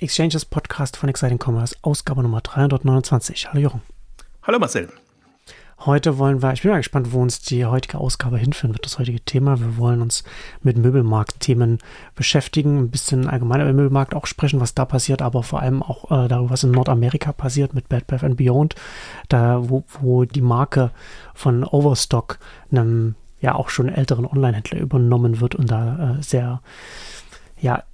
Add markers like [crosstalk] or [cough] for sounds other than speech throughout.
Exchanges Podcast von Exciting Commerce, Ausgabe Nummer 329. Hallo Jochen. Hallo Marcel. Heute wollen wir, ich bin mal gespannt, wo uns die heutige Ausgabe hinführen wird, das heutige Thema. Wir wollen uns mit Möbelmarktthemen beschäftigen, ein bisschen allgemein über den Möbelmarkt auch sprechen, was da passiert, aber vor allem auch äh, darüber, was in Nordamerika passiert mit Bad Bath and Beyond, da wo, wo die Marke von Overstock, einem ja auch schon älteren Online-Händler übernommen wird und da äh, sehr ja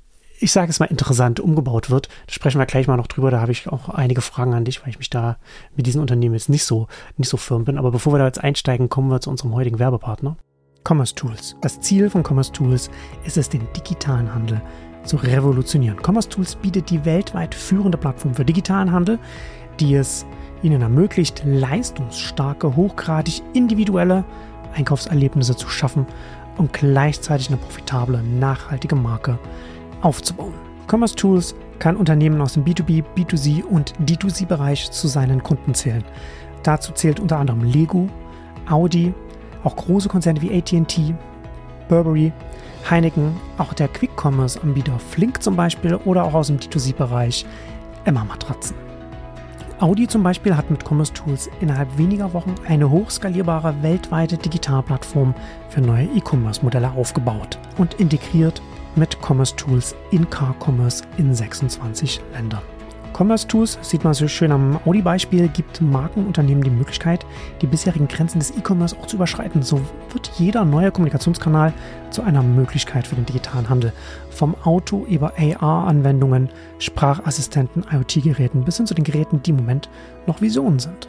ich sage es mal, interessant umgebaut wird. Da sprechen wir gleich mal noch drüber. Da habe ich auch einige Fragen an dich, weil ich mich da mit diesen Unternehmen jetzt nicht so, nicht so firm bin. Aber bevor wir da jetzt einsteigen, kommen wir zu unserem heutigen Werbepartner. Commerce Tools. Das Ziel von Commerce Tools ist es, den digitalen Handel zu revolutionieren. Commerce Tools bietet die weltweit führende Plattform für digitalen Handel, die es ihnen ermöglicht, leistungsstarke, hochgradig individuelle Einkaufserlebnisse zu schaffen und gleichzeitig eine profitable, nachhaltige Marke aufzubauen. Commerce Tools kann Unternehmen aus dem B2B, B2C und D2C-Bereich zu seinen Kunden zählen. Dazu zählt unter anderem Lego, Audi, auch große Konzerne wie ATT, Burberry, Heineken, auch der Quick-Commerce-Anbieter Flink zum Beispiel oder auch aus dem D2C-Bereich Emma Matratzen. Audi zum Beispiel hat mit Commerce Tools innerhalb weniger Wochen eine hochskalierbare weltweite Digitalplattform für neue E-Commerce-Modelle aufgebaut und integriert mit Commerce Tools in Car Commerce in 26 Ländern. Commerce Tools, sieht man so schön am Audi-Beispiel, gibt Markenunternehmen die Möglichkeit, die bisherigen Grenzen des E-Commerce auch zu überschreiten. So wird jeder neue Kommunikationskanal zu einer Möglichkeit für den digitalen Handel. Vom Auto über AR-Anwendungen, Sprachassistenten, IoT-Geräten bis hin zu den Geräten, die im Moment noch Visionen sind.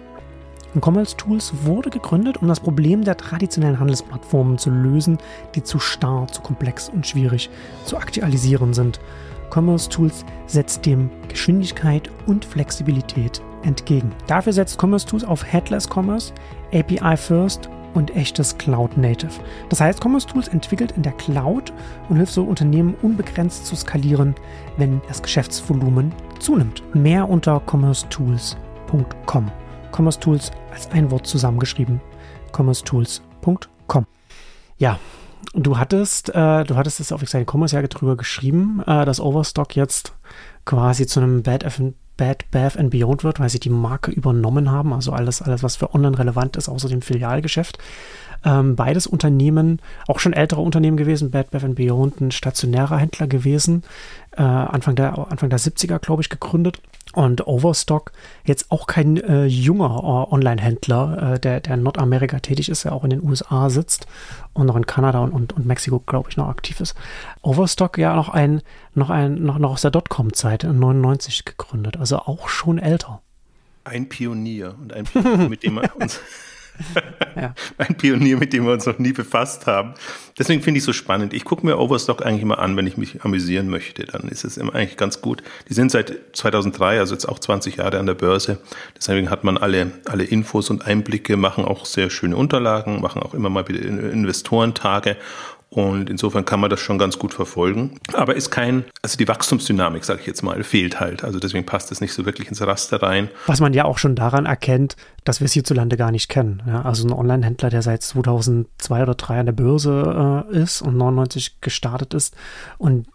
Commerce Tools wurde gegründet, um das Problem der traditionellen Handelsplattformen zu lösen, die zu starr, zu komplex und schwierig zu aktualisieren sind. Commerce Tools setzt dem Geschwindigkeit und Flexibilität entgegen. Dafür setzt Commerce Tools auf Headless Commerce, API First und echtes Cloud Native. Das heißt, Commerce Tools entwickelt in der Cloud und hilft so Unternehmen unbegrenzt zu skalieren, wenn das Geschäftsvolumen zunimmt. Mehr unter commercetools.com. Commerce Tools als ein Wort zusammengeschrieben. commercetools.com. Ja, du hattest, äh, du hattest es auf Exciting Commerce ja drüber geschrieben, äh, dass Overstock jetzt quasi zu einem Bad, F Bad Bath and Beyond wird, weil sie die Marke übernommen haben. Also alles, alles, was für online relevant ist, außer dem Filialgeschäft. Ähm, beides Unternehmen, auch schon ältere Unternehmen gewesen, Bad Bath Beyond, ein stationärer Händler gewesen, äh, Anfang, der, Anfang der 70er, glaube ich, gegründet. Und Overstock, jetzt auch kein äh, junger äh, Online-Händler, äh, der, der in Nordamerika tätig ist, der auch in den USA sitzt und noch in Kanada und, und, und Mexiko, glaube ich, noch aktiv ist. Overstock ja noch ein, noch ein, noch, noch aus der Dotcom-Zeit in 99 gegründet, also auch schon älter. Ein Pionier und ein Pionier, mit dem wir [laughs] uns [laughs] ja. Ein Pionier, mit dem wir uns noch nie befasst haben. Deswegen finde ich es so spannend. Ich gucke mir Overstock eigentlich immer an, wenn ich mich amüsieren möchte. Dann ist es immer eigentlich ganz gut. Die sind seit 2003, also jetzt auch 20 Jahre an der Börse. Deswegen hat man alle, alle Infos und Einblicke, machen auch sehr schöne Unterlagen, machen auch immer mal wieder Investorentage und insofern kann man das schon ganz gut verfolgen. Aber ist kein, also die Wachstumsdynamik, sage ich jetzt mal, fehlt halt. Also deswegen passt es nicht so wirklich ins Raster rein. Was man ja auch schon daran erkennt, dass wir es hierzulande gar nicht kennen. Ja, also ein Online-Händler, der seit 2002 oder 2003 an der Börse äh, ist und 99 gestartet ist und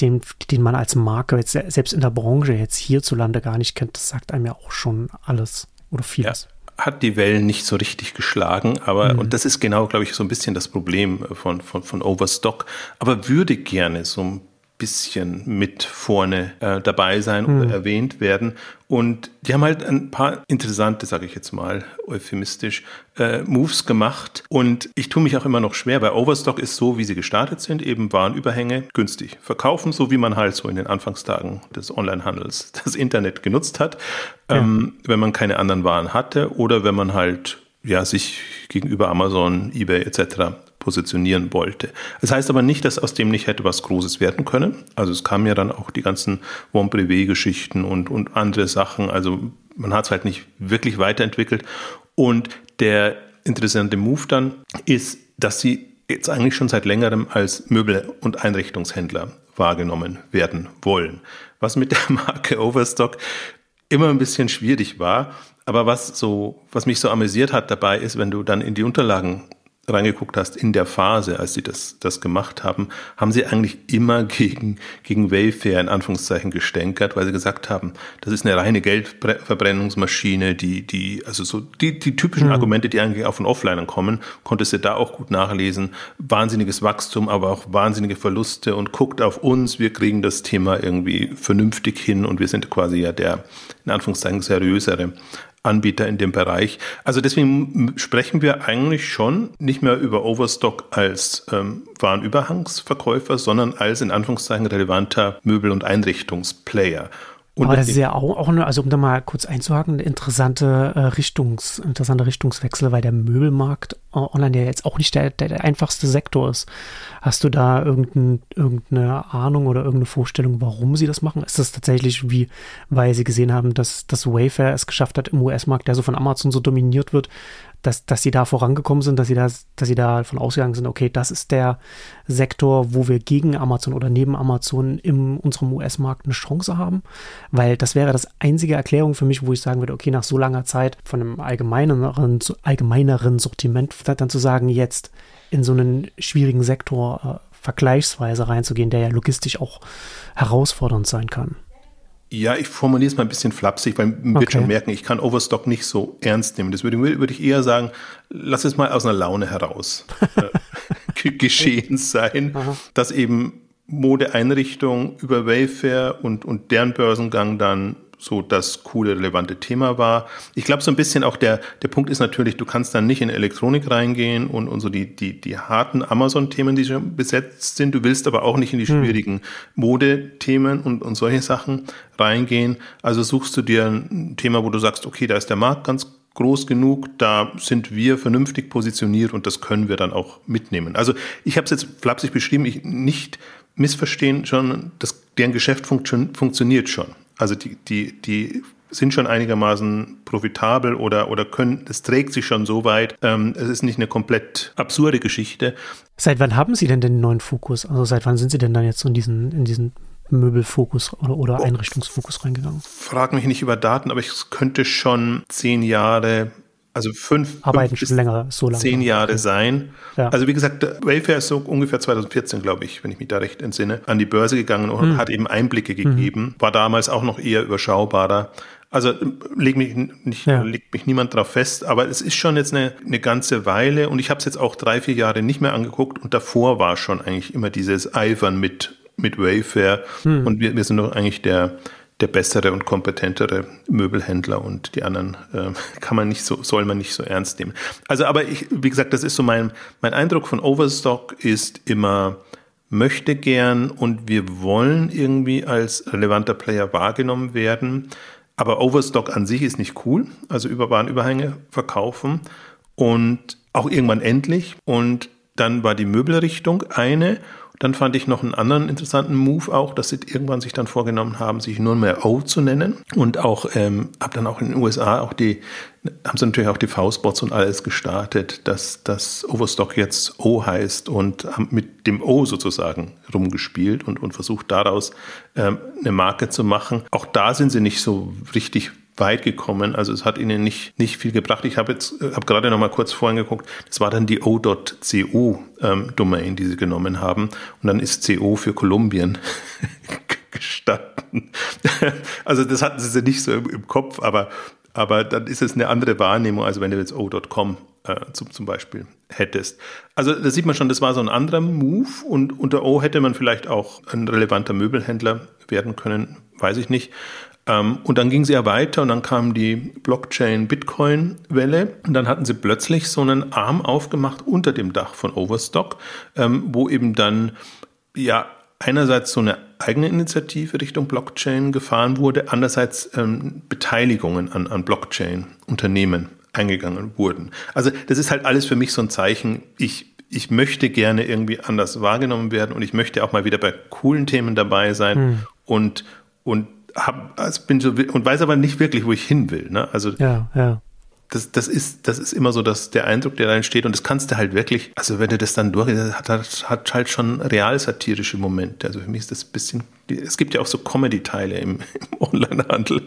den, den man als Marke jetzt selbst in der Branche jetzt hierzulande gar nicht kennt, das sagt einem ja auch schon alles oder vieles. Ja hat die Wellen nicht so richtig geschlagen, aber, mhm. und das ist genau, glaube ich, so ein bisschen das Problem von, von, von Overstock, aber würde gerne so ein bisschen mit vorne äh, dabei sein oder mhm. erwähnt werden. Und die haben halt ein paar interessante, sage ich jetzt mal euphemistisch, äh, Moves gemacht. Und ich tue mich auch immer noch schwer, weil Overstock ist so, wie sie gestartet sind, eben Warenüberhänge günstig verkaufen, so wie man halt so in den Anfangstagen des Onlinehandels das Internet genutzt hat, ja. ähm, wenn man keine anderen Waren hatte oder wenn man halt ja, sich gegenüber Amazon, eBay etc positionieren wollte. Das heißt aber nicht, dass aus dem nicht hätte was Großes werden können. Also es kamen ja dann auch die ganzen Bon Privé-Geschichten und, und andere Sachen. Also man hat es halt nicht wirklich weiterentwickelt. Und der interessante Move dann ist, dass sie jetzt eigentlich schon seit längerem als Möbel- und Einrichtungshändler wahrgenommen werden wollen. Was mit der [laughs] Marke Overstock immer ein bisschen schwierig war. Aber was so, was mich so amüsiert hat dabei ist, wenn du dann in die Unterlagen reingeguckt hast, in der Phase, als sie das, das gemacht haben, haben sie eigentlich immer [laughs] gegen, gegen Wayfair in Anführungszeichen gestänkert, weil sie gesagt haben, das ist eine reine Geldverbrennungsmaschine, die, die, also so die, die typischen mhm. Argumente, die eigentlich auch von Offlinern kommen, konntest du da auch gut nachlesen. Wahnsinniges Wachstum, aber auch wahnsinnige Verluste und guckt auf uns, wir kriegen das Thema irgendwie vernünftig hin und wir sind quasi ja der, in Anführungszeichen, seriösere Anbieter in dem Bereich. Also deswegen sprechen wir eigentlich schon nicht mehr über Overstock als ähm, Warenüberhangsverkäufer, sondern als in Anführungszeichen relevanter Möbel- und Einrichtungsplayer. Und Aber das ist ja auch, auch eine, also um da mal kurz einzuhaken, eine interessante, äh, Richtungs, interessante Richtungswechsel, weil der Möbelmarkt äh, online ja jetzt auch nicht der, der, der, einfachste Sektor ist. Hast du da irgendein, irgendeine Ahnung oder irgendeine Vorstellung, warum sie das machen? Ist das tatsächlich wie, weil sie gesehen haben, dass das Wayfair es geschafft hat im US-Markt, der so von Amazon so dominiert wird, dass, dass sie da vorangekommen sind, dass sie da, dass sie da davon ausgegangen sind, okay, das ist der Sektor, wo wir gegen Amazon oder neben Amazon in unserem US-Markt eine Chance haben. Weil das wäre das einzige Erklärung für mich, wo ich sagen würde, okay, nach so langer Zeit von einem allgemeineren, allgemeineren Sortiment dann zu sagen, jetzt in so einen schwierigen Sektor äh, vergleichsweise reinzugehen, der ja logistisch auch herausfordernd sein kann. Ja, ich formuliere es mal ein bisschen flapsig, weil man okay. wird schon merken, ich kann Overstock nicht so ernst nehmen. Das würde, würde ich eher sagen, lass es mal aus einer Laune heraus äh, [laughs] geschehen sein, Aha. dass eben Modeeinrichtung über Wayfair und, und deren Börsengang dann so das coole, relevante Thema war. Ich glaube, so ein bisschen auch der, der Punkt ist natürlich, du kannst dann nicht in Elektronik reingehen und, und so die, die, die harten Amazon-Themen, die schon besetzt sind. Du willst aber auch nicht in die hm. schwierigen hm. Modethemen und, und solche Sachen reingehen. Also suchst du dir ein Thema, wo du sagst, okay, da ist der Markt ganz groß genug, da sind wir vernünftig positioniert und das können wir dann auch mitnehmen. Also ich habe es jetzt flapsig beschrieben, ich nicht missverstehen schon, dass deren Geschäft funktio funktioniert schon. Also die, die, die sind schon einigermaßen profitabel oder, oder können, es trägt sich schon so weit. Ähm, es ist nicht eine komplett absurde Geschichte. Seit wann haben Sie denn den neuen Fokus? Also seit wann sind Sie denn dann jetzt so in diesen, in diesen Möbelfokus oder, oder Einrichtungsfokus reingegangen? Frag mich nicht über Daten, aber es könnte schon zehn Jahre also fünf, Arbeiten fünf bis länger, so lange. zehn Jahre sein. Ja. Also wie gesagt, Wayfair ist so ungefähr 2014, glaube ich, wenn ich mich da recht entsinne, an die Börse gegangen und hm. hat eben Einblicke mhm. gegeben. Hm. War damals auch noch eher überschaubarer. Also leg mich nicht, ja. legt mich niemand drauf fest, aber es ist schon jetzt eine, eine ganze Weile und ich habe es jetzt auch drei, vier Jahre nicht mehr angeguckt und davor war schon eigentlich immer dieses Eifern mit, mit Wayfair hm. und wir, wir sind doch eigentlich der, der bessere und kompetentere Möbelhändler und die anderen äh, [laughs] kann man nicht so, soll man nicht so ernst nehmen. Also, aber ich, wie gesagt, das ist so mein, mein Eindruck von Overstock ist immer, möchte gern und wir wollen irgendwie als relevanter Player wahrgenommen werden. Aber Overstock an sich ist nicht cool. Also Überwarenüberhänge verkaufen und auch irgendwann endlich. Und dann war die Möbelrichtung eine dann fand ich noch einen anderen interessanten Move auch, dass sie irgendwann sich dann vorgenommen haben, sich nur mehr O zu nennen. Und auch, ähm, habe dann auch in den USA auch die, haben sie natürlich auch die V-Spots und alles gestartet, dass das Overstock jetzt O heißt und haben mit dem O sozusagen rumgespielt und, und versucht daraus ähm, eine Marke zu machen. Auch da sind sie nicht so richtig weit gekommen. Also es hat ihnen nicht, nicht viel gebracht. Ich habe jetzt, habe gerade noch mal kurz vorhin geguckt. Das war dann die O.co ähm, Domain, die sie genommen haben. Und dann ist CO für Kolumbien [laughs] gestanden. [laughs] also das hatten sie nicht so im, im, Kopf, aber, aber dann ist es eine andere Wahrnehmung, als wenn du jetzt O.com äh, zum, zum Beispiel hättest. Also da sieht man schon, das war so ein anderer Move und unter O hätte man vielleicht auch ein relevanter Möbelhändler werden können, weiß ich nicht. Ähm, und dann ging sie ja weiter und dann kam die Blockchain-Bitcoin-Welle und dann hatten sie plötzlich so einen Arm aufgemacht unter dem Dach von Overstock, ähm, wo eben dann ja einerseits so eine eigene Initiative Richtung Blockchain gefahren wurde, andererseits ähm, Beteiligungen an, an Blockchain-Unternehmen eingegangen wurden. Also das ist halt alles für mich so ein Zeichen, ich, ich möchte gerne irgendwie anders wahrgenommen werden und ich möchte auch mal wieder bei coolen Themen dabei sein hm. und, und hab, also bin so und weiß aber nicht wirklich, wo ich hin will. Ne? Also ja, ja. Das, das, ist, das ist immer so dass der Eindruck, der da entsteht. Und das kannst du halt wirklich, also wenn du das dann durch, hat, hat, hat halt schon real-satirische Momente. Also für mich ist das ein bisschen, es gibt ja auch so Comedy-Teile im, [laughs] im Onlinehandel.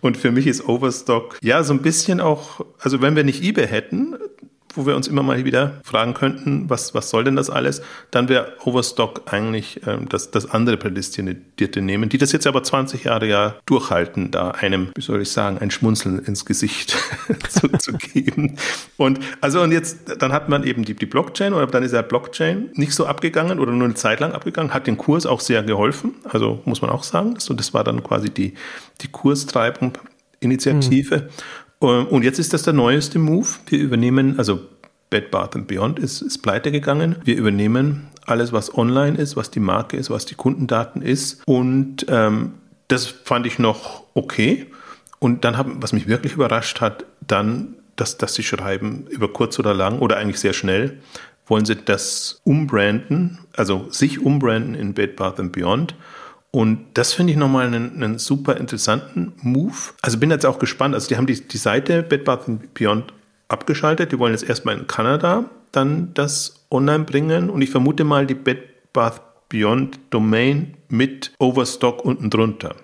Und für mich ist Overstock ja so ein bisschen auch, also wenn wir nicht eBay hätten, wo wir uns immer mal wieder fragen könnten, was, was soll denn das alles, dann wäre Overstock eigentlich ähm, das, das andere prädestinierte nehmen, die das jetzt aber 20 Jahre ja durchhalten, da einem, wie soll ich sagen, ein Schmunzeln ins Gesicht [laughs] zu, zu geben. Und also und jetzt, dann hat man eben die, die Blockchain oder dann ist der Blockchain nicht so abgegangen oder nur eine Zeit lang abgegangen, hat den Kurs auch sehr geholfen, also muss man auch sagen. So, das war dann quasi die, die Kurstreibung Initiative. Mhm. Und jetzt ist das der neueste Move. Wir übernehmen, also Bed Bath Beyond ist, ist pleite gegangen. Wir übernehmen alles, was online ist, was die Marke ist, was die Kundendaten ist. Und ähm, das fand ich noch okay. Und dann haben, was mich wirklich überrascht hat, dann, dass, dass sie schreiben, über kurz oder lang oder eigentlich sehr schnell, wollen sie das umbranden, also sich umbranden in Bed Bath Beyond und das finde ich nochmal einen, einen super interessanten Move. Also bin jetzt auch gespannt. Also die haben die, die Seite Bed Bath Beyond abgeschaltet. Die wollen jetzt erstmal in Kanada dann das online bringen. Und ich vermute mal die Bed Bath Beyond Domain mit Overstock unten drunter.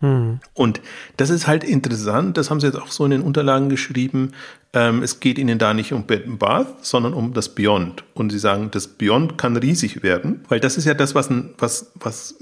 Hm. Und das ist halt interessant, das haben sie jetzt auch so in den Unterlagen geschrieben. Ähm, es geht ihnen da nicht um Bed Bath, sondern um das Beyond. Und sie sagen, das Beyond kann riesig werden, weil das ist ja das, was, was, was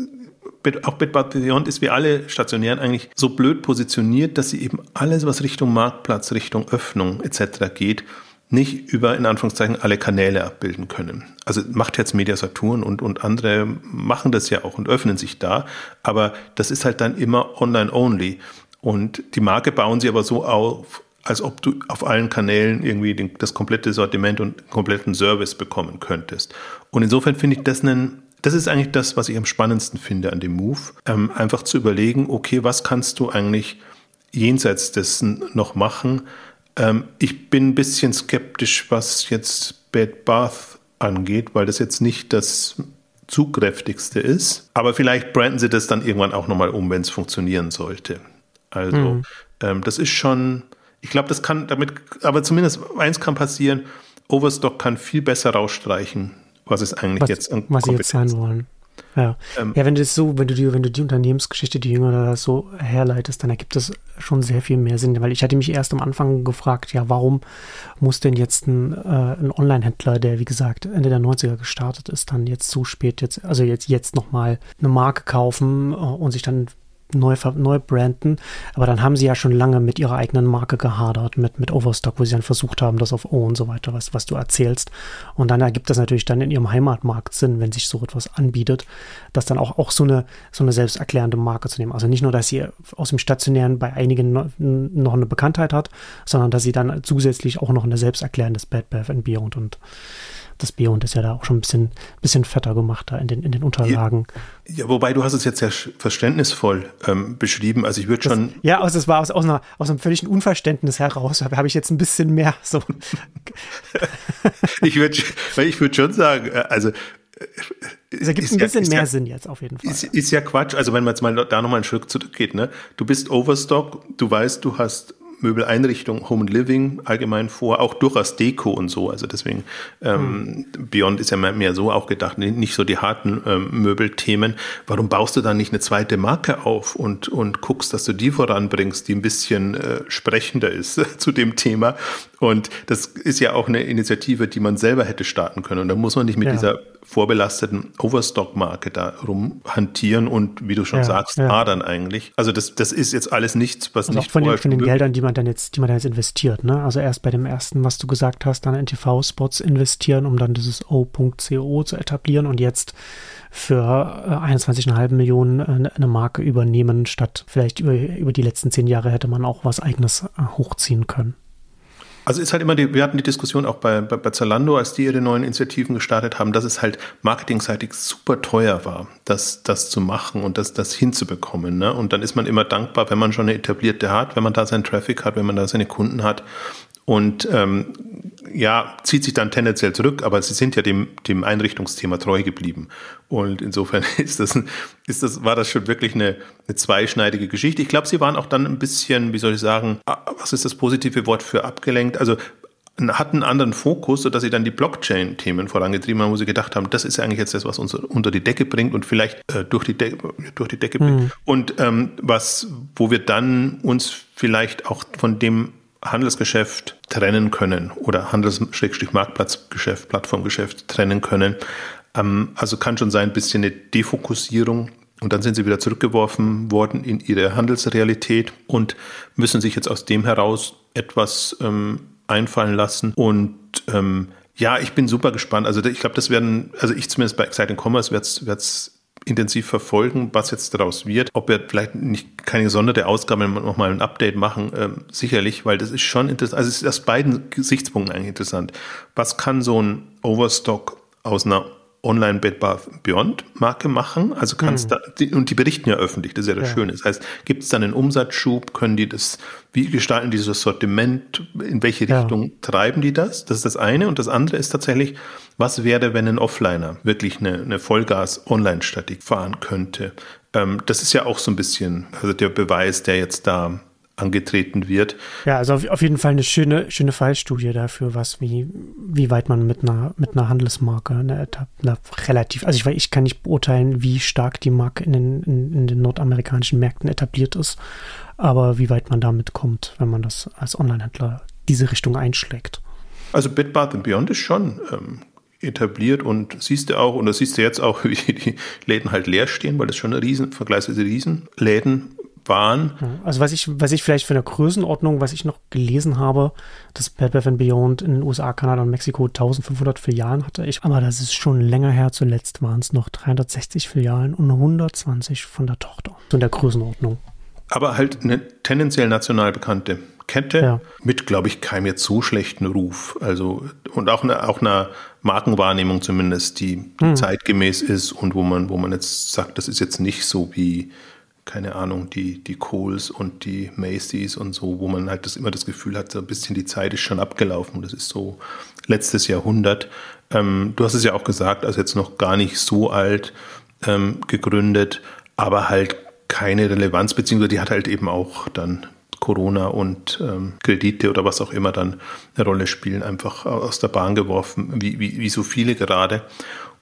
auch Bed Beyond ist wie alle Stationären eigentlich so blöd positioniert, dass sie eben alles, was Richtung Marktplatz, Richtung Öffnung etc. geht, nicht über in Anführungszeichen alle Kanäle abbilden können. Also macht jetzt Media Saturn und, und andere machen das ja auch und öffnen sich da, aber das ist halt dann immer online only. Und die Marke bauen sie aber so auf, als ob du auf allen Kanälen irgendwie den, das komplette Sortiment und kompletten Service bekommen könntest. Und insofern finde ich das einen das ist eigentlich das, was ich am spannendsten finde an dem Move. Ähm, einfach zu überlegen, okay, was kannst du eigentlich jenseits dessen noch machen? Ähm, ich bin ein bisschen skeptisch, was jetzt Bad Bath angeht, weil das jetzt nicht das zugkräftigste ist. Aber vielleicht branden sie das dann irgendwann auch nochmal um, wenn es funktionieren sollte. Also, mhm. ähm, das ist schon, ich glaube, das kann damit, aber zumindest eins kann passieren, Overstock kann viel besser rausstreichen, was es eigentlich was, jetzt an Was sie jetzt sein wollen. Ja. Ähm, ja, wenn du das so, wenn du die, wenn du die Unternehmensgeschichte, die Jünger so herleitest, dann ergibt das schon sehr viel mehr Sinn. Weil ich hatte mich erst am Anfang gefragt, ja, warum muss denn jetzt ein, äh, ein Online-Händler, der wie gesagt Ende der 90er gestartet ist, dann jetzt zu spät jetzt, also jetzt, jetzt nochmal eine Marke kaufen äh, und sich dann neu, neu branden. Aber dann haben sie ja schon lange mit ihrer eigenen Marke gehadert, mit, mit Overstock, wo sie dann versucht haben, das auf O und so weiter, was, was du erzählst. Und dann ergibt das natürlich dann in ihrem Heimatmarkt Sinn, wenn sich so etwas anbietet, das dann auch, auch so eine, so eine selbsterklärende Marke zu nehmen. Also nicht nur, dass sie aus dem Stationären bei einigen noch eine Bekanntheit hat, sondern dass sie dann zusätzlich auch noch eine selbsterklärendes Bad Bath Beyond und das Beyond ist ja da auch schon ein bisschen, bisschen fetter gemacht da in den, in den Unterlagen. Ja, ja wobei du hast es jetzt sehr verständnisvoll ähm, beschrieben. Also ich würde schon. Ja, also es war aus, aus, einer, aus einem völligen Unverständnis heraus, habe ich jetzt ein bisschen mehr so. [laughs] ich würde ich würd schon sagen, äh, also es ergibt ein bisschen ja, mehr ja, Sinn jetzt auf jeden Fall. Ist, ist, ja Quatsch. Also wenn man jetzt mal da nochmal einen Schritt zurückgeht, ne? Du bist Overstock, du weißt, du hast Möbeleinrichtung, Home and Living allgemein vor, auch durchaus Deko und so. Also deswegen, ähm, hm. Beyond ist ja mehr so auch gedacht, nicht so die harten ähm, Möbelthemen. Warum baust du dann nicht eine zweite Marke auf und, und guckst, dass du die voranbringst, die ein bisschen äh, sprechender ist [laughs] zu dem Thema? Und das ist ja auch eine Initiative, die man selber hätte starten können. Und da muss man nicht mit ja. dieser vorbelasteten Overstock-Marke da rumhantieren und, wie du schon ja, sagst, ja. adern eigentlich. Also das, das ist jetzt alles nichts, was also nicht von den, von den Geldern, die man dann jetzt, die man dann jetzt investiert. Ne? Also erst bei dem ersten, was du gesagt hast, dann in TV-Spots investieren, um dann dieses O.co zu etablieren und jetzt für 21,5 äh, Millionen äh, eine Marke übernehmen, statt vielleicht über, über die letzten zehn Jahre hätte man auch was eigenes äh, hochziehen können. Also ist halt immer die, wir hatten die Diskussion auch bei, bei, bei Zalando, als die ihre neuen Initiativen gestartet haben, dass es halt marketingseitig super teuer war, das, das zu machen und das, das hinzubekommen. Ne? Und dann ist man immer dankbar, wenn man schon eine etablierte hat, wenn man da seinen Traffic hat, wenn man da seine Kunden hat und ähm, ja, zieht sich dann tendenziell zurück, aber sie sind ja dem, dem Einrichtungsthema treu geblieben. Und insofern [laughs] ist das, ist das, war das schon wirklich eine, eine zweischneidige Geschichte. Ich glaube, sie waren auch dann ein bisschen, wie soll ich sagen, ah, was ist das positive Wort für abgelenkt? Also hatten einen anderen Fokus, sodass sie dann die Blockchain-Themen vorangetrieben haben, wo sie gedacht haben, das ist eigentlich jetzt das, was uns unter die Decke bringt und vielleicht äh, durch, die durch die Decke bringt. Mhm. Und ähm, was, wo wir dann uns vielleicht auch von dem Handelsgeschäft trennen können oder Handels-Marktplatzgeschäft, Plattformgeschäft trennen können. Ähm, also kann schon sein, ein bisschen eine Defokussierung und dann sind sie wieder zurückgeworfen worden in ihre Handelsrealität und müssen sich jetzt aus dem heraus etwas ähm, einfallen lassen. Und ähm, ja, ich bin super gespannt. Also ich glaube, das werden, also ich zumindest bei Exciting Commerce werde es intensiv verfolgen, was jetzt daraus wird. Ob wir vielleicht nicht keine gesonderte Ausgabe nochmal ein Update machen, ähm, sicherlich, weil das ist schon interessant. Also es ist aus beiden Gesichtspunkten eigentlich interessant. Was kann so ein Overstock aus einer Online Bed Bath Beyond Marke machen. Also kannst mhm. da, die, und die berichten ja öffentlich, das ist ja das ja. Schöne. Das heißt, gibt es dann einen Umsatzschub, können die das, wie gestalten die das Sortiment, in welche Richtung ja. treiben die das? Das ist das eine. Und das andere ist tatsächlich, was wäre, wenn ein Offliner wirklich eine, eine Vollgas-Online-Statik fahren könnte? Ähm, das ist ja auch so ein bisschen, also der Beweis, der jetzt da angetreten wird. Ja, also auf, auf, jeden Fall eine schöne, schöne Fallstudie dafür, was wie, wie weit man mit einer, mit einer Handelsmarke eine, eine relativ, also ich, ich kann nicht beurteilen, wie stark die Marke in den, in, in den nordamerikanischen Märkten etabliert ist, aber wie weit man damit kommt, wenn man das als Onlinehändler diese Richtung einschlägt. Also Bed Bath Beyond ist schon ähm, etabliert und siehst du auch, und das siehst du jetzt auch, [laughs] wie die Läden halt leer stehen, weil das schon eine riesen, vergleichsweise Riesenläden waren. Also was ich, was ich vielleicht für eine Größenordnung, was ich noch gelesen habe, dass Bad Bath Beyond in den USA, Kanada und Mexiko 1500 Filialen hatte. Ich, aber das ist schon länger her. Zuletzt waren es noch 360 Filialen und 120 von der Tochter. So in der Größenordnung. Aber halt eine tendenziell national bekannte Kette ja. mit, glaube ich, keinem jetzt so schlechten Ruf. Also und auch eine, auch einer Markenwahrnehmung zumindest, die, die hm. zeitgemäß ist und wo man, wo man jetzt sagt, das ist jetzt nicht so wie keine Ahnung, die, die Coles und die Macy's und so, wo man halt das immer das Gefühl hat, so ein bisschen die Zeit ist schon abgelaufen. Das ist so letztes Jahrhundert. Ähm, du hast es ja auch gesagt, also jetzt noch gar nicht so alt ähm, gegründet, aber halt keine Relevanz, beziehungsweise die hat halt eben auch dann Corona und ähm, Kredite oder was auch immer dann eine Rolle spielen, einfach aus der Bahn geworfen, wie, wie, wie so viele gerade.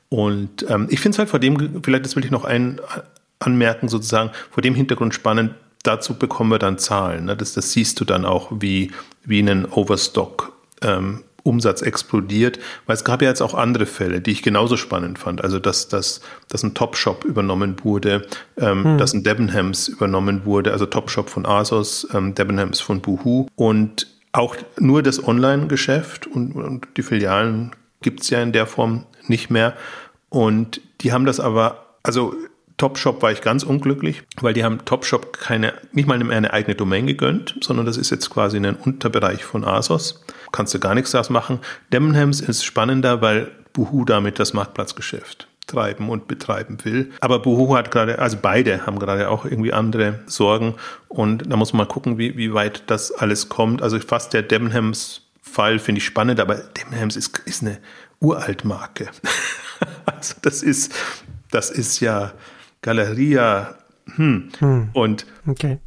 Und ähm, ich finde es halt vor dem, vielleicht das will ich noch ein, anmerken, sozusagen vor dem Hintergrund spannend. Dazu bekommen wir dann Zahlen. Ne? Das, das siehst du dann auch, wie, wie ein Overstock ähm, Umsatz explodiert, weil es gab ja jetzt auch andere Fälle, die ich genauso spannend fand. Also dass, dass, dass ein Topshop übernommen wurde, ähm, hm. dass ein Debenhams übernommen wurde, also Topshop von Asos, ähm, Debenhams von Boohoo und auch nur das Online-Geschäft und, und die Filialen gibt es ja in der Form nicht mehr. Und die haben das aber, also Topshop war ich ganz unglücklich, weil die haben Topshop keine, nicht mal eine eigene Domain gegönnt, sondern das ist jetzt quasi ein Unterbereich von ASOS. Kannst du gar nichts daraus machen. Debenhams ist spannender, weil Boohoo damit das Marktplatzgeschäft treiben und betreiben will. Aber Boohoo hat gerade, also beide haben gerade auch irgendwie andere Sorgen und da muss man mal gucken, wie, wie weit das alles kommt. Also fast der Debenhams Fall finde ich spannend, aber Debenhams ist, ist eine Uraltmarke. [laughs] also das ist, das ist ja, Galeria. Hm. Hm. Und okay.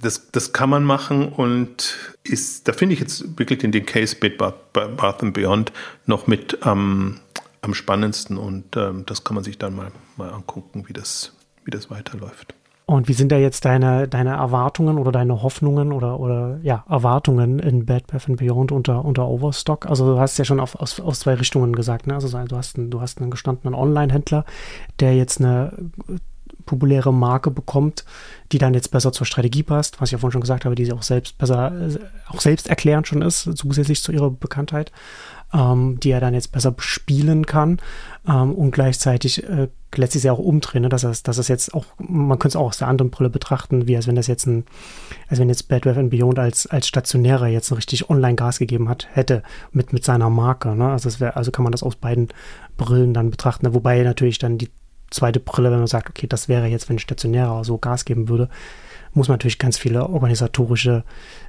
das, das kann man machen und ist, da finde ich jetzt wirklich den, den Case mit Bath, Bath and Beyond noch mit ähm, am spannendsten und ähm, das kann man sich dann mal, mal angucken, wie das, wie das weiterläuft. Und wie sind da jetzt deine, deine Erwartungen oder deine Hoffnungen oder, oder ja, Erwartungen in Bad Bath Beyond unter, unter Overstock? Also du hast ja schon auf, aus, aus zwei Richtungen gesagt, ne? Also du hast einen, du hast einen gestandenen Online-Händler, der jetzt eine populäre Marke bekommt, die dann jetzt besser zur Strategie passt, was ich ja vorhin schon gesagt habe, die sie auch selbst besser, auch selbst erklärend schon ist, zusätzlich zu ihrer Bekanntheit, ähm, die er dann jetzt besser bespielen kann ähm, und gleichzeitig äh, lässt sich ja auch umdrehen, ne? dass es, dass es jetzt auch, man könnte es auch aus der anderen Brille betrachten, wie als wenn das jetzt ein, als wenn jetzt Bad Bath Beyond als, als Stationärer jetzt ein richtig Online-Gas gegeben hat, hätte mit, mit seiner Marke, ne? Also, das also kann man das aus beiden Brillen dann betrachten, ne? wobei natürlich dann die zweite Brille, wenn man sagt, okay, das wäre jetzt, wenn Stationärer so Gas geben würde, muss man natürlich ganz viele organisatorische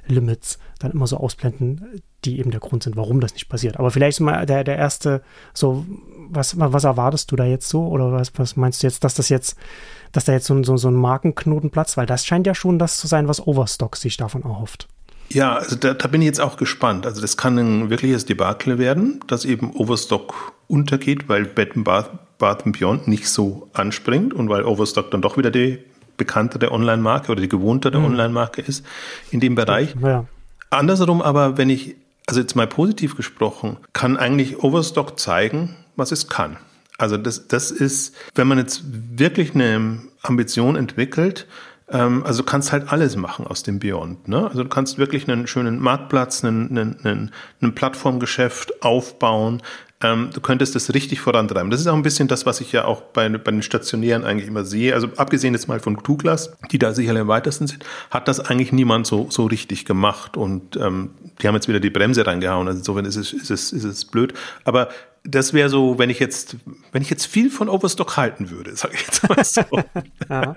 Limits dann immer so ausblenden, die eben der Grund sind, warum das nicht passiert. Aber vielleicht mal der, der erste, so, was, was erwartest du da jetzt so? Oder was, was meinst du jetzt, dass das jetzt, dass da jetzt so, so, so ein Markenknoten platzt? Weil das scheint ja schon das zu sein, was Overstock sich davon erhofft. Ja, also da, da bin ich jetzt auch gespannt. Also das kann ein wirkliches Debakel werden, dass eben Overstock untergeht, weil Bed Bath Bath Beyond nicht so anspringt und weil Overstock dann doch wieder die bekanntere Online-Marke oder die gewohntere mhm. Online-Marke ist in dem Bereich. Ja. Andersherum aber, wenn ich also jetzt mal positiv gesprochen, kann eigentlich Overstock zeigen, was es kann. Also das, das ist, wenn man jetzt wirklich eine Ambition entwickelt, ähm, also du kannst halt alles machen aus dem Beyond. Ne? Also du kannst wirklich einen schönen Marktplatz, einen, einen, einen, ein Plattformgeschäft aufbauen. Ähm, du könntest das richtig vorantreiben. Das ist auch ein bisschen das, was ich ja auch bei, bei den Stationären eigentlich immer sehe. Also abgesehen jetzt mal von Douglas, die da sicherlich am weitesten sind, hat das eigentlich niemand so, so richtig gemacht. Und ähm, die haben jetzt wieder die Bremse reingehauen. Also insofern ist es, ist es, ist es blöd. Aber das wäre so, wenn ich jetzt, wenn ich jetzt viel von Overstock halten würde, [laughs] sage ich jetzt mal so, [laughs] ja, ja.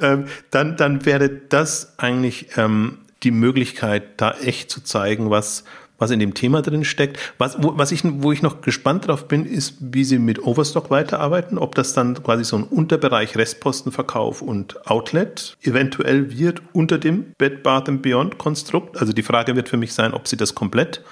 [laughs] ähm, dann, dann wäre das eigentlich ähm, die Möglichkeit, da echt zu zeigen, was, was in dem Thema drin steckt. Was, wo, was ich, wo ich noch gespannt drauf bin, ist, wie sie mit Overstock weiterarbeiten, ob das dann quasi so ein Unterbereich Restpostenverkauf und Outlet eventuell wird unter dem Bed Bath Beyond Konstrukt. Also die Frage wird für mich sein, ob sie das komplett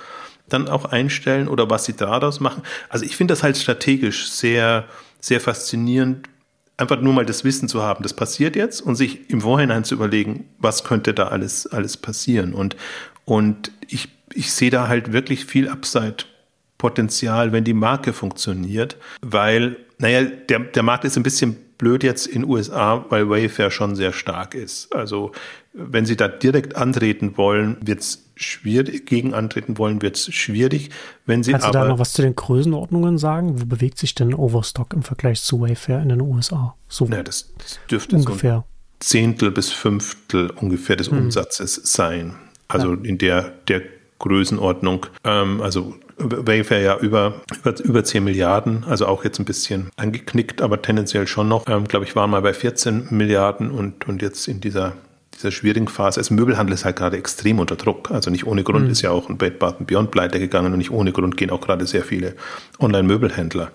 dann auch einstellen oder was sie daraus machen. Also ich finde das halt strategisch sehr, sehr faszinierend, einfach nur mal das Wissen zu haben, das passiert jetzt und sich im Vorhinein zu überlegen, was könnte da alles, alles passieren. Und, und ich, ich sehe da halt wirklich viel Upside-Potenzial, wenn die Marke funktioniert, weil, naja, der, der Markt ist ein bisschen blöd jetzt in USA, weil Wayfair schon sehr stark ist. Also wenn Sie da direkt antreten wollen, wird es schwierig, gegen antreten wollen, wird es schwierig. Wenn Sie Kannst aber, du da noch was zu den Größenordnungen sagen? Wo bewegt sich denn Overstock im Vergleich zu Wayfair in den USA? So naja, das, das dürfte ungefähr. so Zehntel bis Fünftel ungefähr des hm. Umsatzes sein. Also ja. in der, der Größenordnung. Ähm, also Wayfair ja über, über, über 10 Milliarden, also auch jetzt ein bisschen angeknickt, aber tendenziell schon noch. Ähm, glaube ich, waren mal bei 14 Milliarden und, und jetzt in dieser dieser schwierigen Phase. Also Möbelhandel ist halt gerade extrem unter Druck. Also nicht ohne Grund mhm. ist ja auch ein Bed Bath Beyond pleite gegangen und nicht ohne Grund gehen auch gerade sehr viele Online-Möbelhändler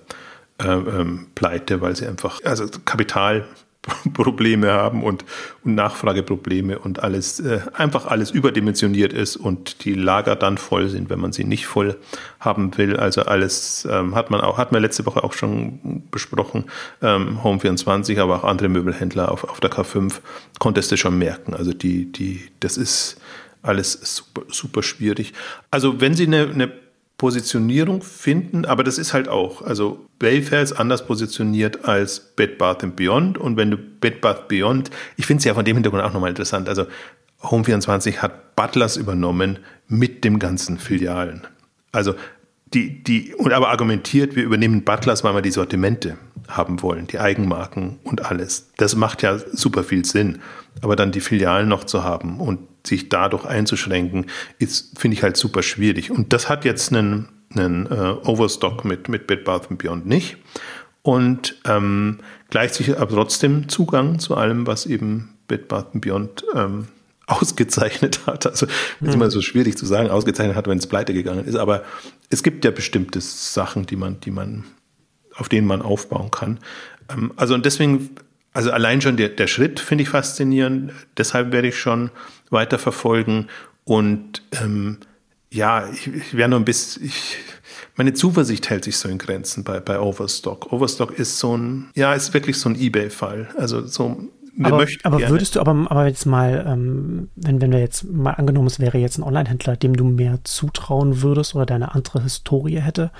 äh, ähm, pleite, weil sie einfach, also Kapital Probleme haben und, und Nachfrageprobleme und alles, äh, einfach alles überdimensioniert ist und die Lager dann voll sind, wenn man sie nicht voll haben will. Also alles ähm, hat man auch, hat man letzte Woche auch schon besprochen, ähm, Home24, aber auch andere Möbelhändler auf, auf der K5 konntest du schon merken. Also die, die, das ist alles super, super schwierig. Also wenn sie eine, eine Positionierung finden, aber das ist halt auch, also Wayfair ist anders positioniert als Bed Bath Beyond und wenn du Bed Bath Beyond, ich finde es ja von dem Hintergrund auch nochmal interessant, also Home24 hat Butlers übernommen mit dem ganzen Filialen. Also die, die, und aber argumentiert, wir übernehmen Butlers, weil wir die Sortimente haben wollen, die Eigenmarken und alles. Das macht ja super viel Sinn. Aber dann die Filialen noch zu haben und sich dadurch einzuschränken, ist, finde ich halt super schwierig. Und das hat jetzt einen, einen äh, Overstock mit, mit Bed Bath Beyond nicht. Und ähm, gleichzeitig aber trotzdem Zugang zu allem, was eben Bed Bath Beyond ähm, [laughs] ausgezeichnet hat. Also ist immer so schwierig zu sagen, ausgezeichnet hat, wenn es pleite gegangen ist. Aber es gibt ja bestimmte Sachen, die man, die man, auf denen man aufbauen kann. Ähm, also und deswegen, also allein schon der, der Schritt finde ich faszinierend. Deshalb werde ich schon weiter verfolgen. Und ähm, ja, ich, ich wäre nur ein bisschen, ich, meine Zuversicht hält sich so in Grenzen bei, bei Overstock. Overstock ist so ein, ja, ist wirklich so ein Ebay-Fall. Also so aber, aber würdest du aber, aber jetzt mal, ähm, wenn, wenn wir jetzt mal angenommen, es wäre jetzt ein Online-Händler, dem du mehr zutrauen würdest oder deine andere Historie hätte,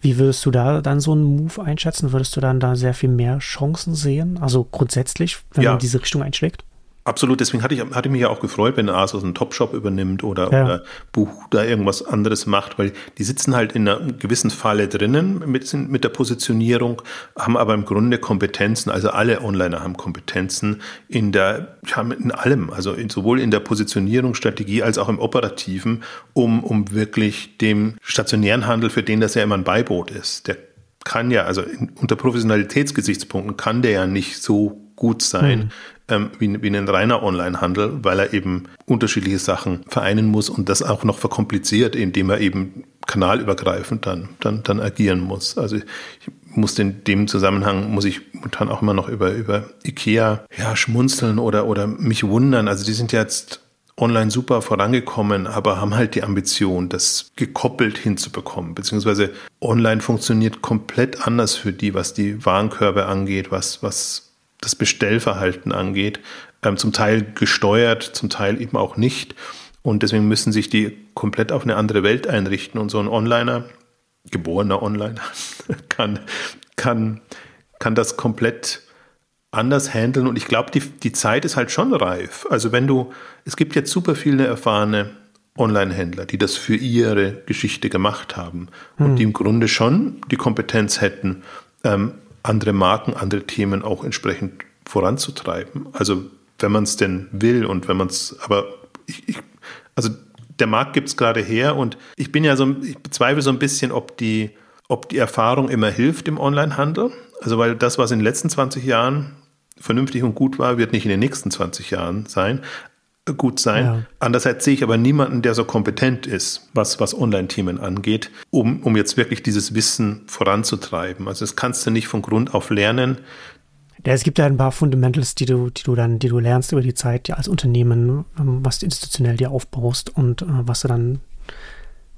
wie würdest du da dann so einen Move einschätzen? Würdest du dann da sehr viel mehr Chancen sehen? Also grundsätzlich, wenn ja. man diese Richtung einschlägt? Absolut, deswegen hatte ich, hatte ich mich ja auch gefreut, wenn Asos einen Topshop übernimmt oder, ja. oder Buch da irgendwas anderes macht, weil die sitzen halt in einer gewissen Falle drinnen mit, mit der Positionierung, haben aber im Grunde Kompetenzen, also alle Onliner haben Kompetenzen in der, haben in allem, also in, sowohl in der Positionierung, Strategie als auch im Operativen, um, um wirklich dem stationären Handel, für den das ja immer ein Beiboot ist, der kann ja, also in, unter Professionalitätsgesichtspunkten kann der ja nicht so gut sein, mhm ähm, wie, wie ein reiner Onlinehandel, weil er eben unterschiedliche Sachen vereinen muss und das auch noch verkompliziert, indem er eben kanalübergreifend dann, dann, dann agieren muss. Also ich muss in dem Zusammenhang, muss ich dann auch immer noch über, über Ikea ja, schmunzeln oder, oder mich wundern. Also die sind jetzt online super vorangekommen, aber haben halt die Ambition, das gekoppelt hinzubekommen. Beziehungsweise online funktioniert komplett anders für die, was die Warenkörbe angeht, was, was das Bestellverhalten angeht, ähm, zum Teil gesteuert, zum Teil eben auch nicht. Und deswegen müssen sich die komplett auf eine andere Welt einrichten. Und so ein Onliner, geborener Onliner, [laughs] kann, kann, kann das komplett anders handeln. Und ich glaube, die, die Zeit ist halt schon reif. Also wenn du, es gibt jetzt super viele erfahrene Online-Händler, die das für ihre Geschichte gemacht haben hm. und die im Grunde schon die Kompetenz hätten, ähm, andere Marken, andere Themen auch entsprechend voranzutreiben. Also wenn man es denn will und wenn man es, aber ich, ich, also der Markt gibt es gerade her und ich bin ja so, ich bezweifle so ein bisschen, ob die, ob die Erfahrung immer hilft im Onlinehandel. Also weil das, was in den letzten 20 Jahren vernünftig und gut war, wird nicht in den nächsten 20 Jahren sein gut sein. Ja. Andererseits sehe ich aber niemanden, der so kompetent ist, was, was Online-Themen angeht, um, um jetzt wirklich dieses Wissen voranzutreiben. Also das kannst du nicht von Grund auf lernen. Ja, es gibt ja ein paar Fundamentals, die du, die du dann, die du lernst über die Zeit, ja, als Unternehmen, ähm, was du institutionell dir aufbaust und äh, was du dann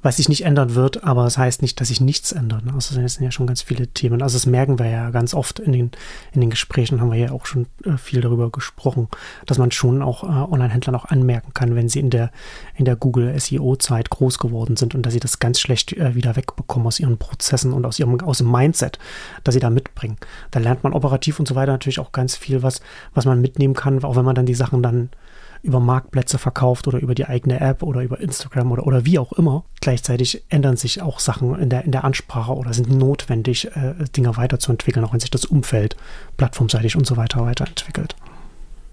was sich nicht ändern wird, aber es das heißt nicht, dass sich nichts ändert. Also es sind ja schon ganz viele Themen. Also das merken wir ja ganz oft in den, in den Gesprächen, haben wir ja auch schon äh, viel darüber gesprochen, dass man schon auch äh, Online-Händlern auch anmerken kann, wenn sie in der, in der Google SEO-Zeit groß geworden sind und dass sie das ganz schlecht äh, wieder wegbekommen aus ihren Prozessen und aus ihrem, aus dem Mindset, das sie da mitbringen. Da lernt man operativ und so weiter natürlich auch ganz viel, was, was man mitnehmen kann, auch wenn man dann die Sachen dann über Marktplätze verkauft oder über die eigene App oder über Instagram oder, oder wie auch immer. Gleichzeitig ändern sich auch Sachen in der, in der Ansprache oder sind notwendig, äh, Dinge weiterzuentwickeln, auch wenn sich das Umfeld plattformseitig und so weiter weiterentwickelt.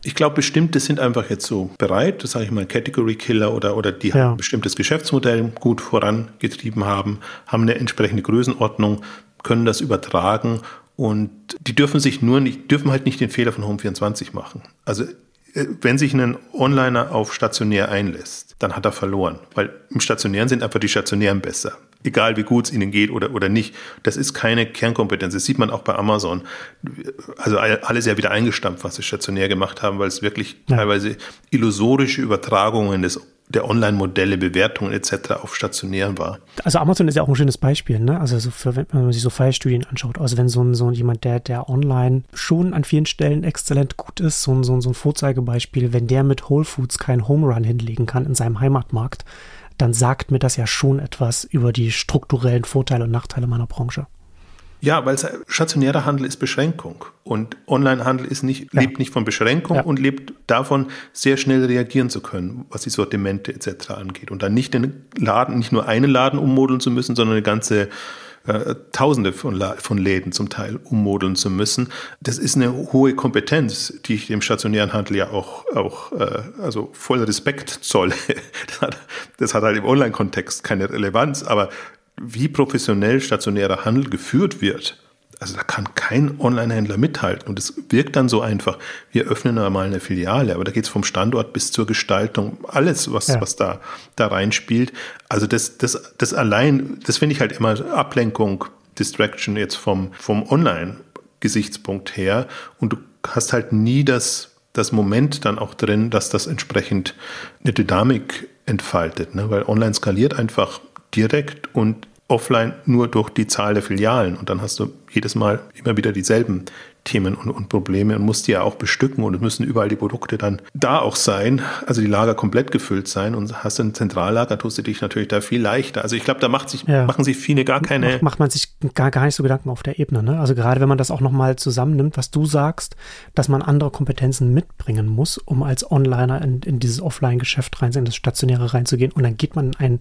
Ich glaube, bestimmte sind einfach jetzt so bereit, das sage ich mal, Category Killer oder, oder die ja. ein bestimmtes Geschäftsmodell gut vorangetrieben haben, haben eine entsprechende Größenordnung, können das übertragen und die dürfen sich nur nicht, dürfen halt nicht den Fehler von Home24 machen. Also wenn sich ein Onliner auf stationär einlässt, dann hat er verloren, weil im Stationären sind einfach die Stationären besser. Egal wie gut es ihnen geht oder, oder nicht. Das ist keine Kernkompetenz. Das sieht man auch bei Amazon. Also alles ja wieder eingestampft, was sie stationär gemacht haben, weil es wirklich ja. teilweise illusorische Übertragungen des der Online-Modelle, Bewertungen etc. auf stationären war. Also Amazon ist ja auch ein schönes Beispiel, ne? Also so für, wenn man sich so Fallstudien anschaut, also wenn so ein, so jemand, der, der online schon an vielen Stellen exzellent gut ist, so ein, so, ein, so ein Vorzeigebeispiel, wenn der mit Whole Foods keinen Home Run hinlegen kann in seinem Heimatmarkt, dann sagt mir das ja schon etwas über die strukturellen Vorteile und Nachteile meiner Branche. Ja, weil stationärer Handel ist Beschränkung und Onlinehandel ist nicht, ja. lebt nicht von Beschränkung ja. und lebt davon, sehr schnell reagieren zu können, was die Sortimente etc. angeht. Und dann nicht den Laden, nicht nur einen Laden ummodeln zu müssen, sondern eine ganze äh, Tausende von, von Läden zum Teil ummodeln zu müssen. Das ist eine hohe Kompetenz, die ich dem stationären Handel ja auch, auch äh, also voll Respekt zolle. [laughs] das, hat, das hat halt im Online-Kontext keine Relevanz, aber wie professionell stationärer Handel geführt wird, also da kann kein Online-Händler mithalten. Und es wirkt dann so einfach. Wir öffnen einmal eine Filiale, aber da geht es vom Standort bis zur Gestaltung, alles, was, ja. was da, da reinspielt. Also das, das, das allein, das finde ich halt immer Ablenkung, Distraction jetzt vom, vom Online-Gesichtspunkt her. Und du hast halt nie das, das Moment dann auch drin, dass das entsprechend eine Dynamik entfaltet. Ne? Weil online skaliert einfach direkt und offline nur durch die Zahl der Filialen. Und dann hast du jedes Mal immer wieder dieselben Themen und, und, Probleme und musst die ja auch bestücken und es müssen überall die Produkte dann da auch sein, also die Lager komplett gefüllt sein und hast ein Zentrallager, tust du dich natürlich da viel leichter. Also ich glaube, da macht sich, ja. machen sich viele gar keine. Macht, macht man sich gar, gar nicht so Gedanken auf der Ebene. Ne? Also gerade wenn man das auch nochmal zusammennimmt, was du sagst, dass man andere Kompetenzen mitbringen muss, um als Onliner in, in dieses Offline-Geschäft rein, in das Stationäre reinzugehen und dann geht man in einen,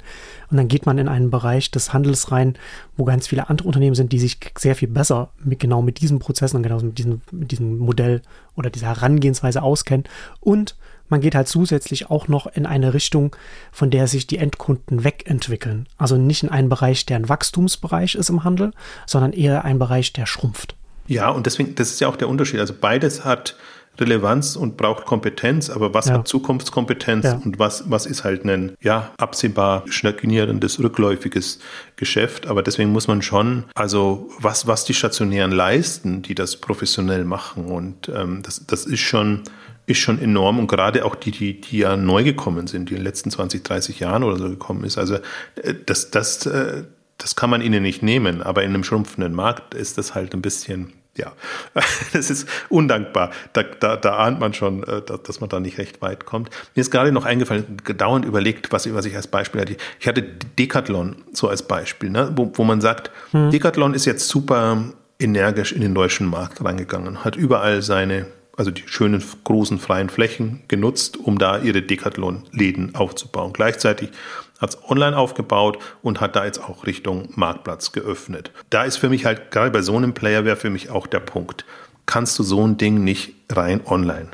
und dann geht man in einen Bereich des Handels rein, wo ganz viele andere Unternehmen sind, die sich sehr viel besser mit, genau mit diesen Prozessen und genau diesem, mit diesem Modell oder dieser Herangehensweise auskennen. Und man geht halt zusätzlich auch noch in eine Richtung, von der sich die Endkunden wegentwickeln. Also nicht in einen Bereich, der ein Wachstumsbereich ist im Handel, sondern eher ein Bereich, der schrumpft. Ja, und deswegen, das ist ja auch der Unterschied. Also beides hat Relevanz und braucht Kompetenz, aber was ja. hat Zukunftskompetenz ja. und was, was ist halt ein, ja, absehbar stagnierendes, rückläufiges Geschäft. Aber deswegen muss man schon, also was, was die Stationären leisten, die das professionell machen und ähm, das, das ist schon, ist schon enorm und gerade auch die, die, die ja neu gekommen sind, die in den letzten 20, 30 Jahren oder so gekommen ist. Also äh, das, das, äh, das kann man ihnen nicht nehmen, aber in einem schrumpfenden Markt ist das halt ein bisschen ja, [laughs] das ist undankbar. Da, da, da ahnt man schon, äh, dass man da nicht recht weit kommt. Mir ist gerade noch eingefallen, dauernd überlegt, was, was ich als Beispiel hatte. Ich hatte Decathlon so als Beispiel, ne? wo, wo man sagt, hm. Decathlon ist jetzt super energisch in den deutschen Markt reingegangen, hat überall seine, also die schönen großen freien Flächen genutzt, um da ihre Decathlon-Läden aufzubauen. Gleichzeitig hat es online aufgebaut und hat da jetzt auch Richtung Marktplatz geöffnet. Da ist für mich halt, gerade bei so einem Player wäre für mich auch der Punkt, kannst du so ein Ding nicht rein online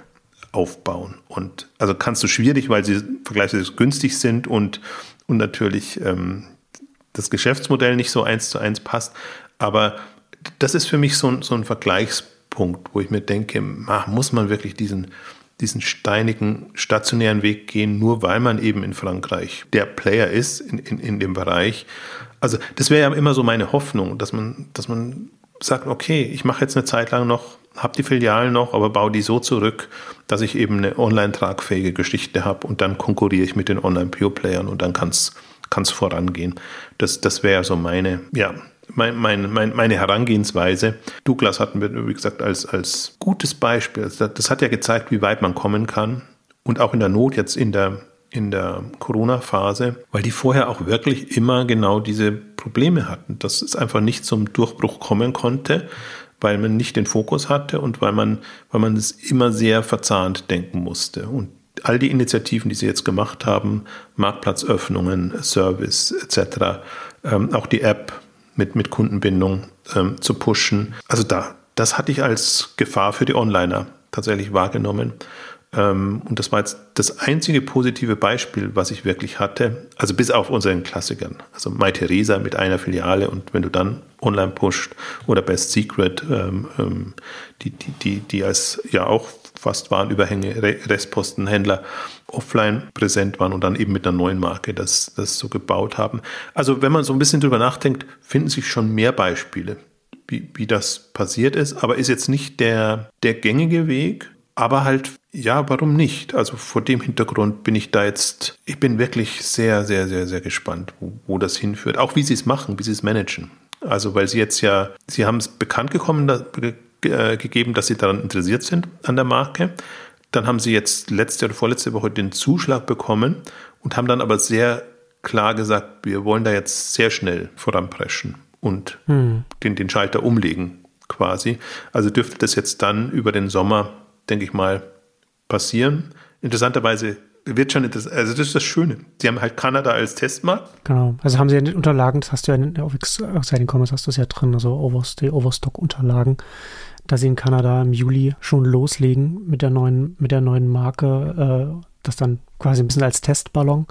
aufbauen. Und also kannst du schwierig, weil sie vergleichsweise günstig sind und, und natürlich ähm, das Geschäftsmodell nicht so eins zu eins passt. Aber das ist für mich so ein, so ein Vergleichspunkt, wo ich mir denke, ach, muss man wirklich diesen diesen steinigen stationären Weg gehen, nur weil man eben in Frankreich der Player ist in, in, in dem Bereich. Also das wäre ja immer so meine Hoffnung, dass man, dass man sagt, okay, ich mache jetzt eine Zeit lang noch, habe die Filialen noch, aber baue die so zurück, dass ich eben eine online tragfähige Geschichte habe und dann konkurriere ich mit den Online-Pure-Playern und dann kann es vorangehen. Das, das wäre so meine, ja, mein, mein, mein, meine Herangehensweise. Douglas hatten wir, wie gesagt, als, als gutes Beispiel. Also das hat ja gezeigt, wie weit man kommen kann. Und auch in der Not jetzt in der, in der Corona-Phase, weil die vorher auch wirklich immer genau diese Probleme hatten, dass es einfach nicht zum Durchbruch kommen konnte, weil man nicht den Fokus hatte und weil man, weil man es immer sehr verzahnt denken musste. Und all die Initiativen, die sie jetzt gemacht haben, Marktplatzöffnungen, Service etc., ähm, auch die App, mit, mit Kundenbindung ähm, zu pushen. Also da, das hatte ich als Gefahr für die Onliner tatsächlich wahrgenommen. Ähm, und das war jetzt das einzige positive Beispiel, was ich wirklich hatte. Also bis auf unseren Klassikern. Also My Theresa mit einer Filiale und wenn du dann online pusht oder Best Secret, ähm, ähm die, die, die, die als ja auch fast Warenüberhänge, Restpostenhändler offline präsent waren und dann eben mit einer neuen Marke das, das so gebaut haben. Also wenn man so ein bisschen drüber nachdenkt, finden sich schon mehr Beispiele, wie, wie das passiert ist, aber ist jetzt nicht der, der gängige Weg, aber halt, ja, warum nicht? Also vor dem Hintergrund bin ich da jetzt, ich bin wirklich sehr, sehr, sehr, sehr gespannt, wo, wo das hinführt. Auch wie sie es machen, wie sie es managen. Also weil sie jetzt ja, sie haben es bekannt gekommen, äh, gegeben, dass sie daran interessiert sind an der Marke. Dann haben sie jetzt letzte oder vorletzte Woche den Zuschlag bekommen und haben dann aber sehr klar gesagt, wir wollen da jetzt sehr schnell voranpreschen und hm. den, den Schalter umlegen quasi. Also dürfte das jetzt dann über den Sommer, denke ich mal, passieren. Interessanterweise wird schon interessant. Also das ist das Schöne. Sie haben halt Kanada als Testmarkt. Genau. Also haben sie ja in den Unterlagen, das hast du ja in, auf Exciting Commerce hast du es ja drin, also Overstock-Unterlagen, dass sie in Kanada im Juli schon loslegen mit der neuen, mit der neuen Marke, äh, das dann quasi ein bisschen als Testballon,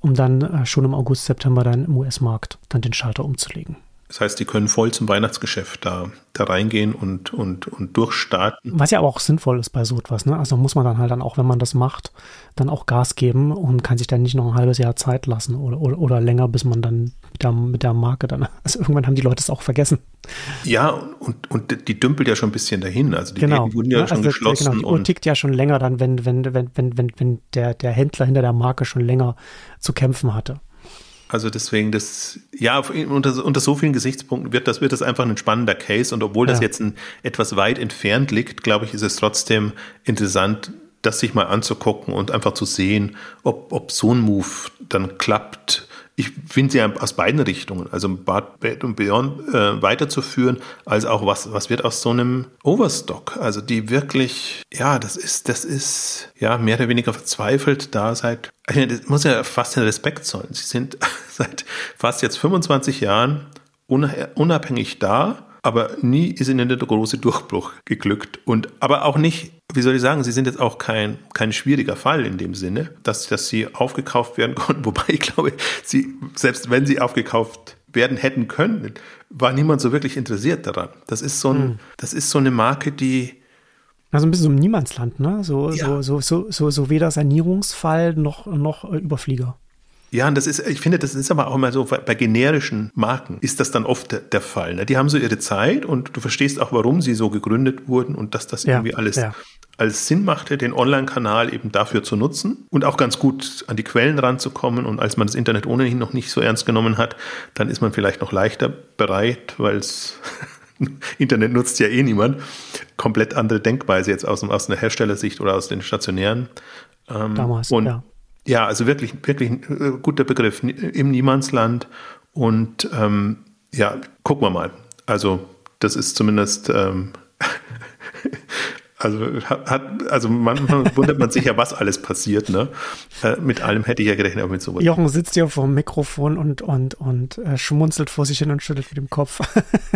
um dann äh, schon im August, September dann im US-Markt dann den Schalter umzulegen. Das heißt, die können voll zum Weihnachtsgeschäft da, da reingehen und, und, und durchstarten. Was ja aber auch sinnvoll ist bei so etwas. Ne? Also muss man dann halt dann auch, wenn man das macht, dann auch Gas geben und kann sich dann nicht noch ein halbes Jahr Zeit lassen oder, oder, oder länger, bis man dann mit der, mit der Marke dann. [laughs] Also irgendwann haben die Leute es auch vergessen. Ja, und, und die dümpelt ja schon ein bisschen dahin. Also die genau. Läden wurden ja, ja schon also geschlossen. Genau, die Uhr tickt ja schon länger dann, wenn, wenn, wenn, wenn, wenn, wenn der, der Händler hinter der Marke schon länger zu kämpfen hatte. Also deswegen, das, ja, unter, unter so vielen Gesichtspunkten wird das, wird das einfach ein spannender Case. Und obwohl das jetzt ein, etwas weit entfernt liegt, glaube ich, ist es trotzdem interessant, das sich mal anzugucken und einfach zu sehen, ob, ob so ein Move dann klappt ich finde sie aus beiden Richtungen, also Bad und Beyond äh, weiterzuführen, als auch was, was wird aus so einem Overstock, also die wirklich, ja, das ist, das ist, ja, mehr oder weniger verzweifelt da seit, ich meine, das muss ja fast den Respekt zollen. Sie sind [laughs] seit fast jetzt 25 Jahren unabhängig da aber nie ist ihnen der große Durchbruch geglückt. Und aber auch nicht, wie soll ich sagen, sie sind jetzt auch kein, kein schwieriger Fall in dem Sinne, dass, dass sie aufgekauft werden [laughs] konnten. Wobei ich glaube, sie, selbst wenn sie aufgekauft werden hätten können, war niemand so wirklich interessiert daran. Das ist so ein, hm. das ist so eine Marke, die also ein bisschen so ein Niemandsland, ne? So, ja. so, so, so, so, so weder Sanierungsfall noch, noch Überflieger. Ja, und das ist, ich finde, das ist aber auch immer so, bei generischen Marken ist das dann oft der, der Fall. Ne? Die haben so ihre Zeit und du verstehst auch, warum sie so gegründet wurden und dass das ja, irgendwie alles, ja. Alles Sinn machte, den Online-Kanal eben dafür zu nutzen und auch ganz gut an die Quellen ranzukommen. Und als man das Internet ohnehin noch nicht so ernst genommen hat, dann ist man vielleicht noch leichter bereit, weil es [laughs] Internet nutzt ja eh niemand. Komplett andere Denkweise jetzt aus, aus einer Herstellersicht oder aus den stationären. Ähm, Damals, und, ja. Ja, also wirklich, wirklich ein äh, guter Begriff im Niemandsland. Und ähm, ja, gucken wir mal. Also, das ist zumindest ähm, [laughs] Also, hat, also manchmal [laughs] wundert man sich ja, was alles passiert. Ne? Äh, mit allem hätte ich ja gerechnet, aber mit sowas. Jochen sitzt ja vor dem Mikrofon und, und, und äh, schmunzelt vor sich hin und schüttelt mit dem Kopf.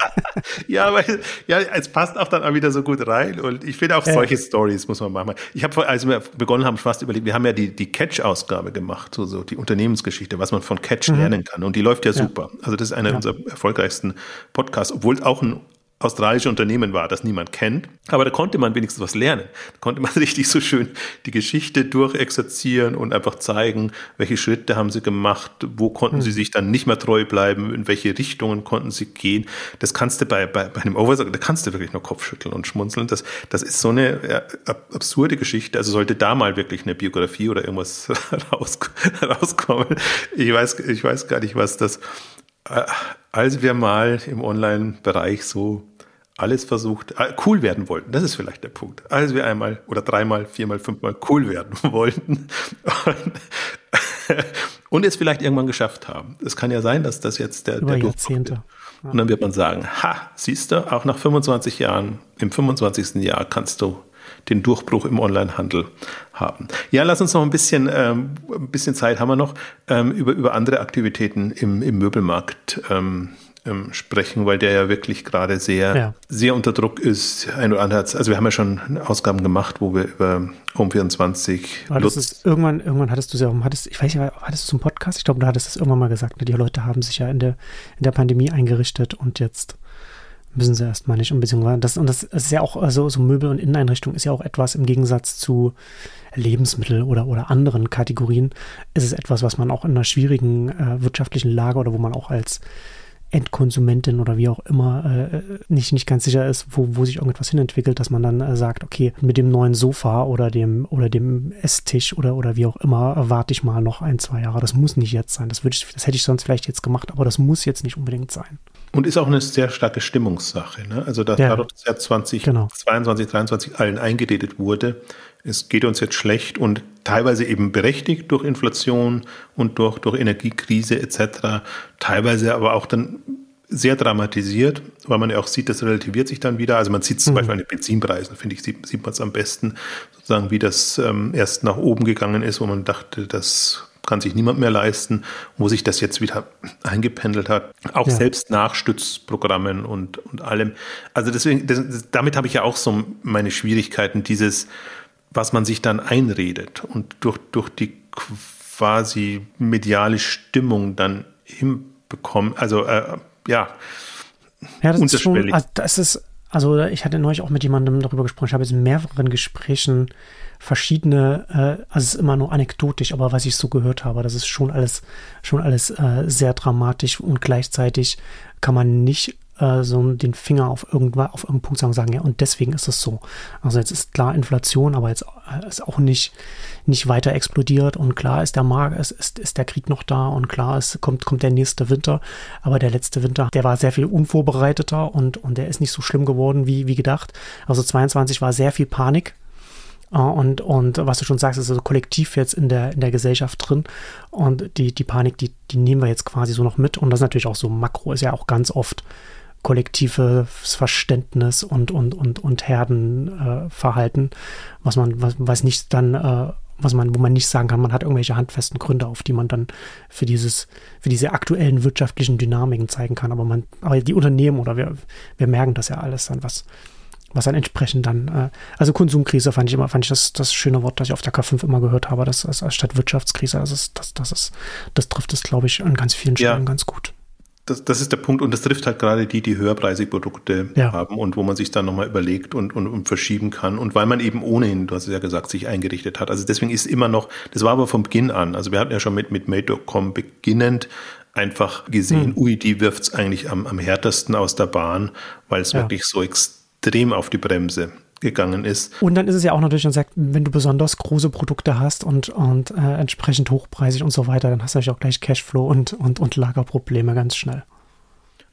[laughs] ja, weil ja, es passt auch dann auch wieder so gut rein. Und ich finde auch solche äh. Stories muss man machen. Ich habe, als wir begonnen haben, fast überlegt, wir haben ja die, die Catch-Ausgabe gemacht, so, so die Unternehmensgeschichte, was man von Catch mhm. lernen kann. Und die läuft ja, ja. super. Also das ist einer ja. unserer erfolgreichsten Podcasts, obwohl auch ein australische Unternehmen war, das niemand kennt. Aber da konnte man wenigstens was lernen. Da konnte man [laughs] richtig so schön die Geschichte durchexerzieren und einfach zeigen, welche Schritte haben sie gemacht, wo konnten mhm. sie hm. sich dann nicht mehr treu bleiben, in welche Richtungen konnten sie gehen. Das kannst du bei, bei, bei einem Oversager, da kannst du wirklich nur Kopfschütteln und schmunzeln. Das, das ist so eine absurde Geschichte. Also sollte da mal wirklich eine Biografie oder irgendwas [laughs] raus, rauskommen. Ich weiß, ich weiß gar nicht, was das als wir mal im Online-Bereich so alles versucht, äh, cool werden wollten, das ist vielleicht der Punkt. Als wir einmal oder dreimal, viermal, fünfmal cool werden [laughs] wollten und, [laughs] und es vielleicht irgendwann geschafft haben. Es kann ja sein, dass das jetzt der, Über der Jahrzehnte. Und dann wird man sagen, ha, siehst du, auch nach 25 Jahren, im 25. Jahr kannst du den Durchbruch im Onlinehandel haben. Ja, lass uns noch ein bisschen, ähm, ein bisschen Zeit haben wir noch, ähm, über, über andere Aktivitäten im, im Möbelmarkt ähm, ähm, sprechen, weil der ja wirklich gerade sehr, ja. sehr unter Druck ist. Ein oder andere, also wir haben ja schon Ausgaben gemacht, wo wir über Home24 Lutz irgendwann, irgendwann hattest du ja, hattest, ich weiß nicht, hattest du zum Podcast? Ich glaube, du hattest das irgendwann mal gesagt. Ne? Die Leute haben sich ja in der, in der Pandemie eingerichtet und jetzt müssen sie erstmal nicht. Und das, und das ist ja auch, also so Möbel und Inneneinrichtung ist ja auch etwas im Gegensatz zu Lebensmittel oder, oder anderen Kategorien, ist es etwas, was man auch in einer schwierigen äh, wirtschaftlichen Lage oder wo man auch als Endkonsumentin oder wie auch immer äh, nicht, nicht ganz sicher ist, wo, wo sich irgendetwas hinentwickelt, dass man dann äh, sagt, okay, mit dem neuen Sofa oder dem oder dem Esstisch oder, oder wie auch immer, warte ich mal noch ein, zwei Jahre. Das muss nicht jetzt sein. Das, würde ich, das hätte ich sonst vielleicht jetzt gemacht, aber das muss jetzt nicht unbedingt sein. Und ist auch eine sehr starke Stimmungssache. Ne? Also dass ja. dadurch, dass ja 2022, genau. 2023 allen eingeredet wurde, es geht uns jetzt schlecht und teilweise eben berechtigt durch Inflation und durch, durch Energiekrise etc., teilweise aber auch dann sehr dramatisiert, weil man ja auch sieht, das relativiert sich dann wieder. Also man sieht zum mhm. Beispiel an den Benzinpreisen, finde ich, sieht, sieht man es am besten, sozusagen, wie das ähm, erst nach oben gegangen ist, wo man dachte, das kann sich niemand mehr leisten, wo sich das jetzt wieder eingependelt hat. Auch ja. selbst nach Stützprogrammen und, und allem. Also deswegen, das, damit habe ich ja auch so meine Schwierigkeiten, dieses, was man sich dann einredet und durch, durch die quasi mediale Stimmung dann hinbekommen. Also äh, ja, ja, das ist schon, also das ist, also ich hatte neulich auch mit jemandem darüber gesprochen, ich habe jetzt in mehreren Gesprächen verschiedene, äh, also es ist immer nur anekdotisch, aber was ich so gehört habe, das ist schon alles, schon alles äh, sehr dramatisch und gleichzeitig kann man nicht äh, so den Finger auf irgendwann auf irgendeinen Punkt sagen, sagen, ja, und deswegen ist es so. Also jetzt ist klar Inflation, aber jetzt äh, ist auch nicht, nicht weiter explodiert und klar ist der Markt, ist, ist, ist der Krieg noch da und klar ist, kommt, kommt der nächste Winter, aber der letzte Winter, der war sehr viel unvorbereiteter und, und der ist nicht so schlimm geworden wie, wie gedacht. Also 22 war sehr viel Panik und, und was du schon sagst, ist also kollektiv jetzt in der, in der Gesellschaft drin. Und die, die Panik, die, die nehmen wir jetzt quasi so noch mit. Und das ist natürlich auch so, Makro ist ja auch ganz oft kollektives Verständnis und, und, und, und Herdenverhalten, äh, was man, was, was nicht dann, äh, was man, wo man nicht sagen kann, man hat irgendwelche handfesten Gründe, auf die man dann für dieses, für diese aktuellen wirtschaftlichen Dynamiken zeigen kann. Aber man, aber die Unternehmen oder wir, wir merken das ja alles dann, was, was dann entsprechend dann, äh, also Konsumkrise fand ich immer, fand ich das, das schöne Wort, das ich auf der K5 immer gehört habe, das, das statt Wirtschaftskrise, also das, das, das ist, das trifft es, glaube ich, an ganz vielen Stellen ja. ganz gut. Das, das ist der Punkt und das trifft halt gerade die, die höherpreisige Produkte ja. haben und wo man sich dann nochmal überlegt und, und, und verschieben kann und weil man eben ohnehin, du hast es ja gesagt, sich eingerichtet hat. Also deswegen ist immer noch, das war aber vom Beginn an, also wir hatten ja schon mit, mit Made.com beginnend einfach gesehen, hm. ui, die wirft's eigentlich am, am härtesten aus der Bahn, weil es ja. wirklich so extrem extrem auf die Bremse gegangen ist. Und dann ist es ja auch natürlich, wenn du besonders große Produkte hast und, und äh, entsprechend hochpreisig und so weiter, dann hast du natürlich auch gleich Cashflow und, und, und Lagerprobleme ganz schnell.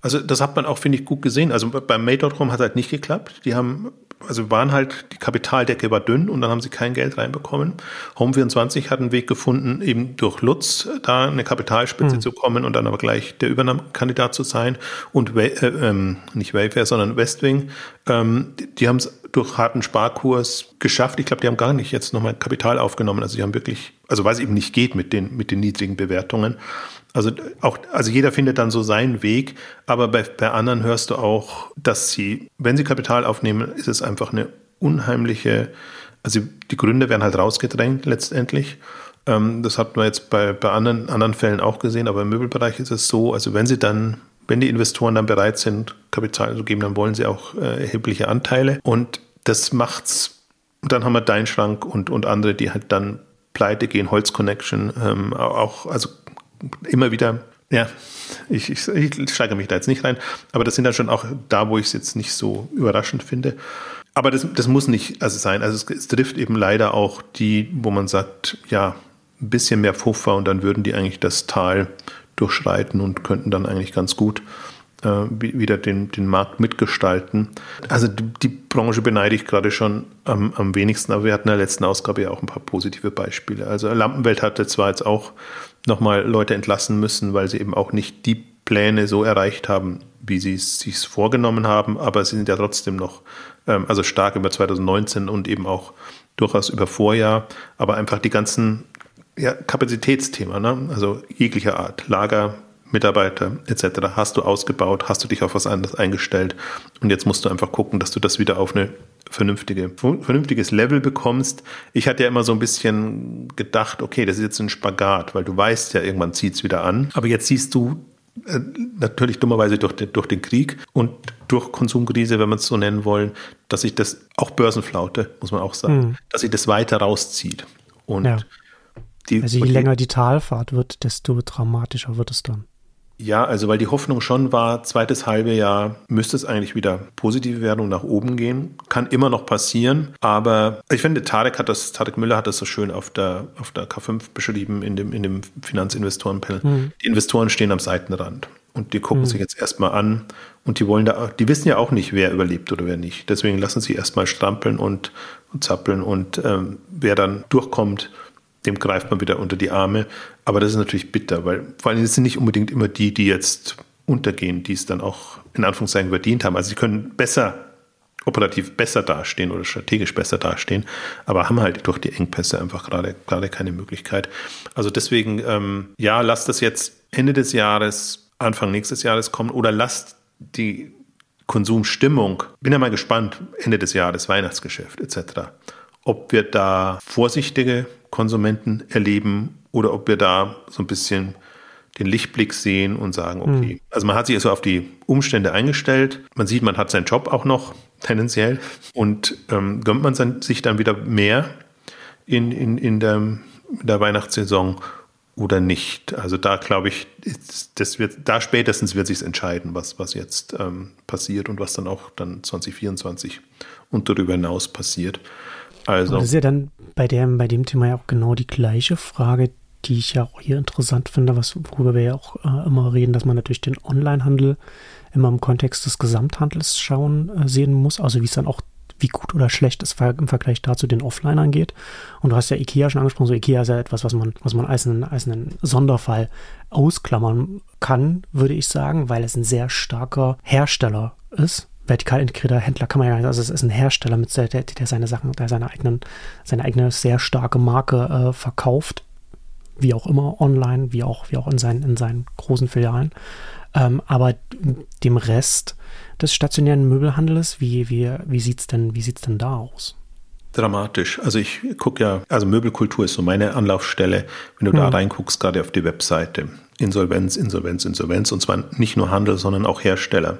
Also das hat man auch, finde ich, gut gesehen. Also beim Made.com hat es halt nicht geklappt. Die haben also waren halt, die Kapitaldecke war dünn und dann haben sie kein Geld reinbekommen. Home24 hat einen Weg gefunden, eben durch Lutz da eine Kapitalspitze mhm. zu kommen und dann aber gleich der Übernahmekandidat zu sein. Und äh, ähm, nicht Wayfair, sondern Westwing, ähm, die, die haben es durch harten Sparkurs geschafft. Ich glaube, die haben gar nicht jetzt nochmal Kapital aufgenommen. Also die haben wirklich, also weil es eben nicht geht mit den, mit den niedrigen Bewertungen. Also auch, also jeder findet dann so seinen Weg, aber bei, bei anderen hörst du auch, dass sie, wenn sie Kapital aufnehmen, ist es einfach eine unheimliche, also die Gründe werden halt rausgedrängt letztendlich. Ähm, das hat man jetzt bei, bei anderen, anderen Fällen auch gesehen, aber im Möbelbereich ist es so, also wenn sie dann, wenn die Investoren dann bereit sind, Kapital zu geben, dann wollen sie auch äh, erhebliche Anteile und das macht's. Und dann haben wir Dein Schrank und, und andere, die halt dann pleite gehen, Holz Connection, ähm, auch, also immer wieder, ja, ich, ich, ich steige mich da jetzt nicht rein, aber das sind dann schon auch da, wo ich es jetzt nicht so überraschend finde. Aber das, das muss nicht also sein. Also es, es trifft eben leider auch die, wo man sagt, ja, ein bisschen mehr Puffer und dann würden die eigentlich das Tal durchschreiten und könnten dann eigentlich ganz gut wieder den, den Markt mitgestalten. Also die, die Branche beneide ich gerade schon am, am wenigsten, aber wir hatten in der letzten Ausgabe ja auch ein paar positive Beispiele. Also Lampenwelt hatte zwar jetzt auch nochmal Leute entlassen müssen, weil sie eben auch nicht die Pläne so erreicht haben, wie sie es sich vorgenommen haben, aber sie sind ja trotzdem noch, ähm, also stark über 2019 und eben auch durchaus über Vorjahr, aber einfach die ganzen ja, Kapazitätsthema, ne? also jeglicher Art, Lager, Mitarbeiter etc. hast du ausgebaut, hast du dich auf was anderes eingestellt und jetzt musst du einfach gucken, dass du das wieder auf eine vernünftige, vernünftiges Level bekommst. Ich hatte ja immer so ein bisschen gedacht, okay, das ist jetzt ein Spagat, weil du weißt ja, irgendwann zieht es wieder an. Aber jetzt siehst du äh, natürlich dummerweise durch den, durch den Krieg und durch Konsumkrise, wenn man es so nennen wollen, dass sich das, auch Börsenflaute, muss man auch sagen, mhm. dass sich das weiter rauszieht. Und ja. die, also je länger die Talfahrt wird, desto dramatischer wird es dann. Ja, also weil die Hoffnung schon war, zweites halbe Jahr müsste es eigentlich wieder positive werden und nach oben gehen. Kann immer noch passieren, aber ich finde, Tarek hat das, Tarek Müller hat das so schön auf der, auf der K5 beschrieben in dem, in dem Finanzinvestorenpanel. Mhm. Die Investoren stehen am Seitenrand und die gucken mhm. sich jetzt erstmal an und die wollen da, die wissen ja auch nicht, wer überlebt oder wer nicht. Deswegen lassen sie erstmal strampeln und, und zappeln und ähm, wer dann durchkommt, dem greift man wieder unter die Arme. Aber das ist natürlich bitter, weil vor allem sind nicht unbedingt immer die, die jetzt untergehen, die es dann auch in Anführungszeichen verdient haben. Also sie können besser, operativ besser dastehen oder strategisch besser dastehen, aber haben halt durch die Engpässe einfach gerade, gerade keine Möglichkeit. Also deswegen, ähm, ja, lasst das jetzt Ende des Jahres, Anfang nächstes Jahres kommen oder lasst die Konsumstimmung, bin ja mal gespannt, Ende des Jahres, Weihnachtsgeschäft etc., ob wir da vorsichtige Konsumenten erleben oder ob wir da so ein bisschen den Lichtblick sehen und sagen, okay, mhm. also man hat sich also auf die Umstände eingestellt. Man sieht, man hat seinen Job auch noch [laughs] tendenziell und ähm, gönnt man sich dann wieder mehr in, in, in, der, in der Weihnachtssaison oder nicht. Also da glaube ich, das wird, da spätestens wird sich entscheiden, was, was jetzt ähm, passiert und was dann auch dann 2024 und darüber hinaus passiert. Also. das ist ja dann bei dem, bei dem Thema ja auch genau die gleiche Frage, die ich ja auch hier interessant finde, was, worüber wir ja auch äh, immer reden, dass man natürlich den Onlinehandel immer im Kontext des Gesamthandels schauen, äh, sehen muss, also wie es dann auch, wie gut oder schlecht es im Vergleich dazu den Offline angeht. Und du hast ja IKEA schon angesprochen, so IKEA ist ja etwas, was man, was man als einen, als einen Sonderfall ausklammern kann, würde ich sagen, weil es ein sehr starker Hersteller ist vertikal integrierter Händler kann man ja, also es ist ein Hersteller, mit der, der, der seine Sachen, der seine eigenen, seine eigene sehr starke Marke äh, verkauft, wie auch immer, online, wie auch, wie auch in seinen, in seinen großen Filialen. Ähm, aber dem Rest des stationären Möbelhandels, wie, wie, wie sieht es denn, denn da aus? Dramatisch. Also ich gucke ja, also Möbelkultur ist so meine Anlaufstelle. Wenn du hm. da reinguckst, gerade auf die Webseite, Insolvenz, Insolvenz, Insolvenz, und zwar nicht nur Handel, sondern auch Hersteller.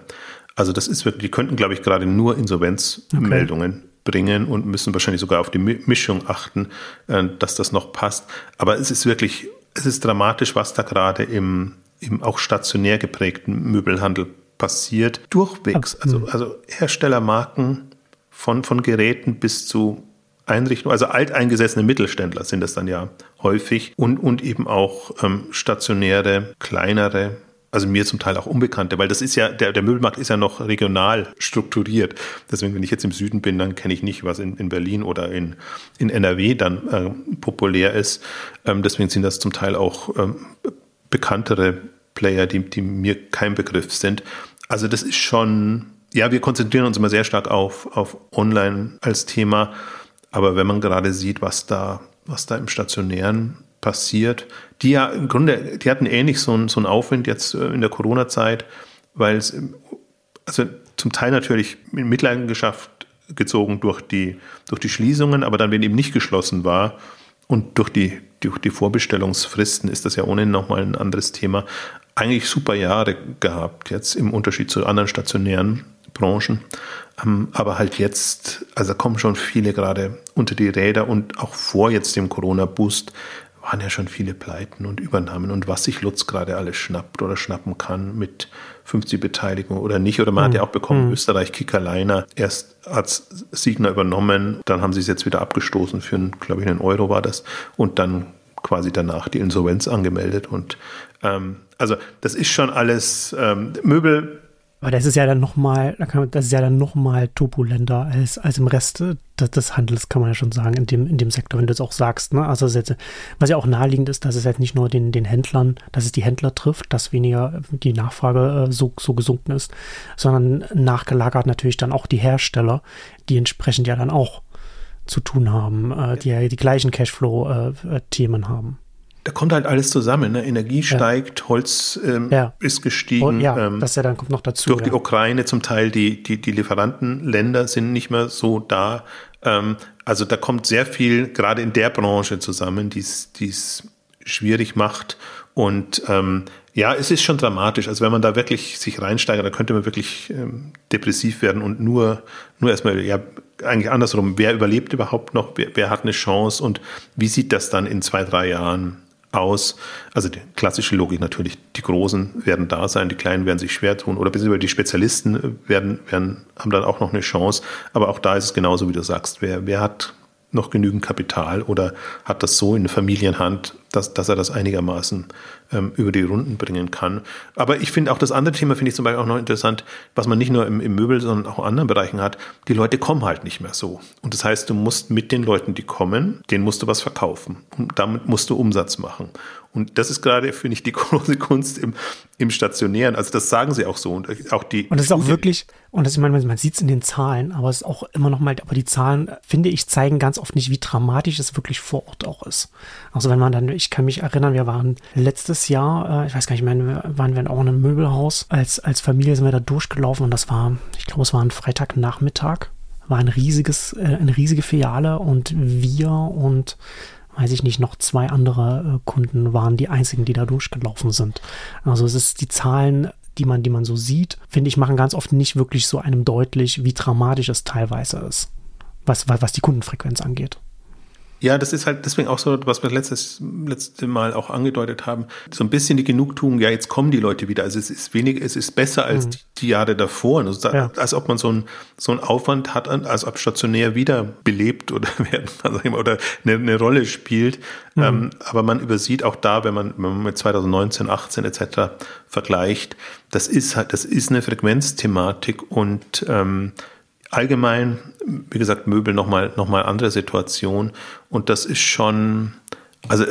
Also das ist wirklich, die könnten, glaube ich, gerade nur Insolvenzmeldungen okay. bringen und müssen wahrscheinlich sogar auf die Mischung achten, äh, dass das noch passt. Aber es ist wirklich, es ist dramatisch, was da gerade im, im auch stationär geprägten Möbelhandel passiert. Durchwegs. Also, hm. also Herstellermarken von, von Geräten bis zu Einrichtungen, also alteingesessene Mittelständler sind das dann ja häufig und, und eben auch ähm, stationäre, kleinere also mir zum Teil auch Unbekannte, weil das ist ja, der, der Möbelmarkt ist ja noch regional strukturiert. Deswegen, wenn ich jetzt im Süden bin, dann kenne ich nicht, was in, in Berlin oder in, in NRW dann äh, populär ist. Ähm, deswegen sind das zum Teil auch ähm, bekanntere Player, die, die mir kein Begriff sind. Also das ist schon, ja, wir konzentrieren uns immer sehr stark auf, auf Online als Thema. Aber wenn man gerade sieht, was da, was da im Stationären passiert, die ja im Grunde, die hatten ähnlich so einen, so einen Aufwind jetzt äh, in der Corona-Zeit, weil es, also zum Teil natürlich in Mitleidenschaft gezogen durch die, durch die Schließungen, aber dann, wenn eben nicht geschlossen war und durch die, durch die Vorbestellungsfristen ist das ja ohnehin nochmal ein anderes Thema, eigentlich super Jahre gehabt, jetzt im Unterschied zu anderen stationären Branchen. Ähm, aber halt jetzt, also kommen schon viele gerade unter die Räder und auch vor jetzt dem Corona-Boost waren ja schon viele Pleiten und Übernahmen und was sich Lutz gerade alles schnappt oder schnappen kann mit 50 Beteiligung oder nicht. Oder man mhm. hat ja auch bekommen, mhm. Österreich Kickerleiner erst als Signer übernommen, dann haben sie es jetzt wieder abgestoßen für, glaube ich, einen Euro war das und dann quasi danach die Insolvenz angemeldet und ähm, also das ist schon alles ähm, Möbel aber das ist ja dann nochmal, das ist ja dann nochmal turbulenter als, als im Rest des, des, Handels, kann man ja schon sagen, in dem, in dem Sektor, wenn du es auch sagst. Ne? Also jetzt, was ja auch naheliegend ist, dass es halt nicht nur den, den Händlern, dass es die Händler trifft, dass weniger die Nachfrage äh, so, so gesunken ist, sondern nachgelagert natürlich dann auch die Hersteller, die entsprechend ja dann auch zu tun haben, äh, die ja die gleichen Cashflow-Themen äh, haben da kommt halt alles zusammen. Ne? Energie steigt, ja. Holz ähm, ja. ist gestiegen. ja, ähm, das ja dann kommt noch dazu. Durch ja. die Ukraine zum Teil, die, die, die Lieferantenländer sind nicht mehr so da. Ähm, also da kommt sehr viel gerade in der Branche zusammen, die es schwierig macht. Und ähm, ja, es ist schon dramatisch. Also wenn man da wirklich sich reinsteigert, da könnte man wirklich ähm, depressiv werden und nur, nur erstmal, ja, eigentlich andersrum, wer überlebt überhaupt noch, wer, wer hat eine Chance und wie sieht das dann in zwei, drei Jahren aus. Also die klassische Logik natürlich, die Großen werden da sein, die Kleinen werden sich schwer tun oder beziehungsweise die Spezialisten werden, werden, haben dann auch noch eine Chance. Aber auch da ist es genauso, wie du sagst. Wer, wer hat noch genügend Kapital oder hat das so in Familienhand, dass, dass er das einigermaßen ähm, über die Runden bringen kann. Aber ich finde auch das andere Thema finde ich zum Beispiel auch noch interessant, was man nicht nur im, im Möbel, sondern auch in anderen Bereichen hat. Die Leute kommen halt nicht mehr so. Und das heißt, du musst mit den Leuten, die kommen, denen musst du was verkaufen. Und damit musst du Umsatz machen. Und das ist gerade, finde ich, die [laughs] große Kunst im, im Stationären. Also das sagen sie auch so. Und auch die. Und das ist auch wirklich, und das, ich meine, man sieht es in den Zahlen, aber es ist auch immer noch mal, aber die Zahlen, finde ich, zeigen ganz oft nicht, wie dramatisch es wirklich vor Ort auch ist. Also wenn man dann, ich kann mich erinnern, wir waren letztes Jahr, äh, ich weiß gar nicht mehr, waren wir auch in einem Möbelhaus. Als, als Familie sind wir da durchgelaufen und das war, ich glaube, es war ein Freitagnachmittag. War ein riesiges, äh, eine riesige Filiale und wir und weiß ich nicht, noch zwei andere äh, Kunden waren die einzigen, die da durchgelaufen sind. Also es ist die Zahlen, die man, die man so sieht, finde ich, machen ganz oft nicht wirklich so einem deutlich, wie dramatisch es teilweise ist, was, was die Kundenfrequenz angeht. Ja, das ist halt deswegen auch so, was wir letztes letzte Mal auch angedeutet haben, so ein bisschen die Genugtuung, ja, jetzt kommen die Leute wieder. Also es ist weniger, es ist besser als mhm. die, die, Jahre davor. Also da, ja. Als ob man so, ein, so einen Aufwand hat, als ob stationär wieder belebt oder [laughs] werden, also oder eine, eine Rolle spielt. Mhm. Ähm, aber man übersieht auch da, wenn man, wenn man mit 2019, 18 etc. vergleicht, das ist halt, das ist eine Frequenzthematik und ähm, allgemein, wie gesagt, Möbel nochmal noch mal andere Situation. Und das ist schon, also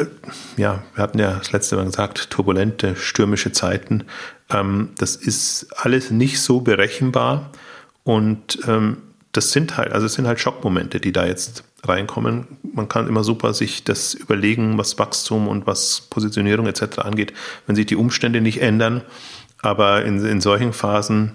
ja, wir hatten ja das letzte Mal gesagt, turbulente, stürmische Zeiten. Ähm, das ist alles nicht so berechenbar. Und ähm, das sind halt, also es sind halt Schockmomente, die da jetzt reinkommen. Man kann immer super sich das überlegen, was Wachstum und was Positionierung etc. angeht, wenn sich die Umstände nicht ändern. Aber in, in solchen Phasen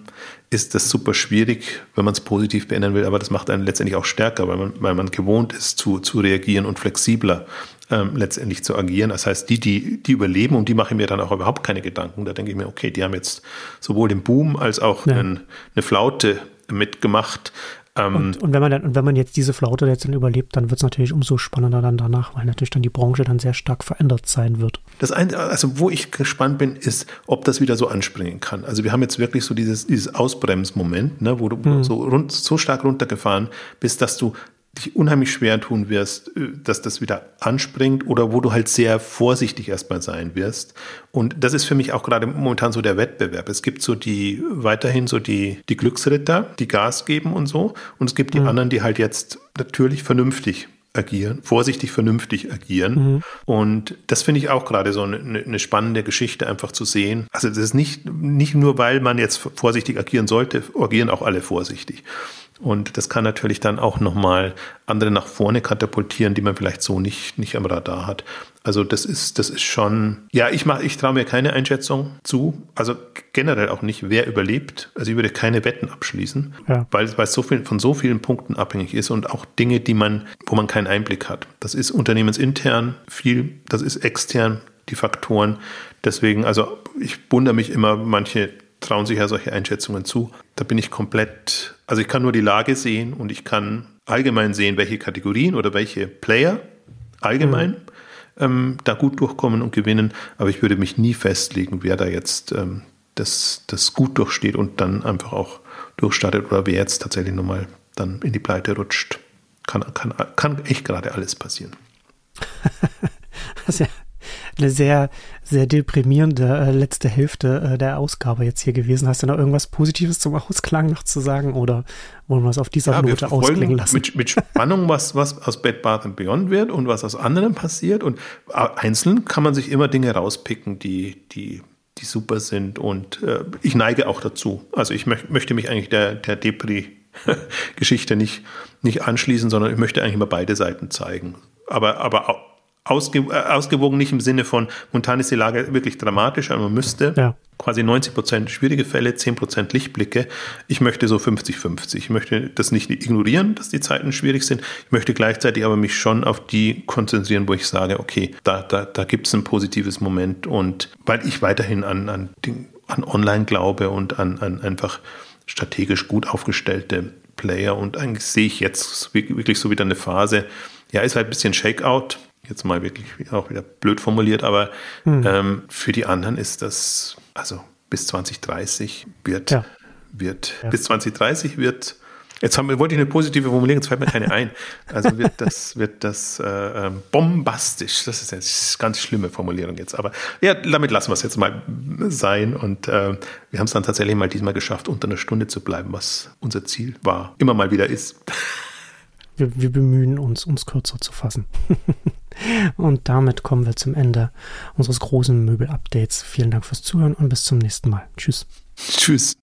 ist das super schwierig, wenn man es positiv beenden will, aber das macht einen letztendlich auch stärker, weil man, weil man gewohnt ist zu, zu reagieren und flexibler ähm, letztendlich zu agieren. Das heißt, die, die, die überleben, um die mache ich mir dann auch überhaupt keine Gedanken. Da denke ich mir, okay, die haben jetzt sowohl den Boom als auch ja. einen, eine Flaute mitgemacht. Ähm, und, und, wenn man dann, und wenn man jetzt diese Flaute jetzt dann überlebt, dann wird es natürlich umso spannender dann danach, weil natürlich dann die Branche dann sehr stark verändert sein wird. Das eine, also wo ich gespannt bin, ist, ob das wieder so anspringen kann. Also wir haben jetzt wirklich so dieses, dieses Ausbremsmoment, ne, wo du mhm. so, rund, so stark runtergefahren bist, dass du dich unheimlich schwer tun wirst, äh, dass das wieder anspringt oder wo du halt sehr vorsichtig erstmal sein wirst. Und das ist für mich auch gerade momentan so der Wettbewerb. Es gibt so die, weiterhin so die, die Glücksritter, die Gas geben und so. Und es gibt die mhm. anderen, die halt jetzt natürlich vernünftig agieren, vorsichtig vernünftig agieren. Mhm. Und das finde ich auch gerade so eine, eine, spannende Geschichte, einfach zu sehen. Also das ist nicht, nicht nur, weil man jetzt vorsichtig agieren sollte, agieren auch alle vorsichtig. Und das kann natürlich dann auch nochmal andere nach vorne katapultieren, die man vielleicht so nicht, nicht am Radar hat. Also das ist, das ist schon, ja, ich mach, ich traue mir keine Einschätzung zu. Also generell auch nicht, wer überlebt. Also ich würde keine Wetten abschließen, ja. weil, weil es so viel, von so vielen Punkten abhängig ist und auch Dinge, die man, wo man keinen Einblick hat. Das ist unternehmensintern viel, das ist extern die Faktoren. Deswegen, also ich wundere mich immer, manche trauen sich ja solche Einschätzungen zu. Da bin ich komplett, also ich kann nur die Lage sehen und ich kann allgemein sehen, welche Kategorien oder welche Player allgemein mhm. ähm, da gut durchkommen und gewinnen, aber ich würde mich nie festlegen, wer da jetzt ähm, das, das gut durchsteht und dann einfach auch durchstartet oder wer jetzt tatsächlich nochmal dann in die Pleite rutscht. Kann, kann, kann echt gerade alles passieren. [laughs] das ist ja eine sehr, sehr deprimierende äh, letzte Hälfte äh, der Ausgabe jetzt hier gewesen. Hast du noch irgendwas Positives zum Ausklang noch zu sagen oder wollen wir es auf dieser ja, Note ausklingen lassen? Mit, mit Spannung, was, was aus Bed Bath Beyond wird und was aus anderen passiert. Und äh, einzeln kann man sich immer Dinge rauspicken, die, die, die super sind. Und äh, ich neige auch dazu. Also ich möch, möchte mich eigentlich der, der Depri Geschichte nicht, nicht anschließen, sondern ich möchte eigentlich immer beide Seiten zeigen. Aber, aber auch ausge, äh, ausgewogen nicht im Sinne von, momentan ist die Lage wirklich dramatisch, aber man müsste ja. quasi 90 Prozent schwierige Fälle, 10 Prozent Lichtblicke. Ich möchte so 50-50. Ich möchte das nicht ignorieren, dass die Zeiten schwierig sind. Ich möchte gleichzeitig aber mich schon auf die konzentrieren, wo ich sage, okay, da, da, da gibt es ein positives Moment und weil ich weiterhin an, an, an Online glaube und an, an einfach strategisch gut aufgestellte Player und eigentlich sehe ich jetzt wirklich so wieder eine Phase, ja, ist halt ein bisschen Shakeout, jetzt mal wirklich auch wieder blöd formuliert, aber mhm. ähm, für die anderen ist das, also bis 2030 wird, ja. wird, ja. bis 2030 wird, jetzt haben, wollte ich eine positive Formulierung, jetzt fällt mir keine ein. Also wird das, wird das äh, ähm, bombastisch, das ist jetzt eine ganz schlimme Formulierung jetzt, aber ja, damit lassen wir es jetzt mal sein und äh, wir haben es dann tatsächlich mal diesmal geschafft, unter einer Stunde zu bleiben, was unser Ziel war, immer mal wieder ist. Wir, wir bemühen uns, es kürzer zu fassen. [laughs] und damit kommen wir zum Ende unseres großen Möbel-Updates. Vielen Dank fürs Zuhören und bis zum nächsten Mal. Tschüss. Tschüss.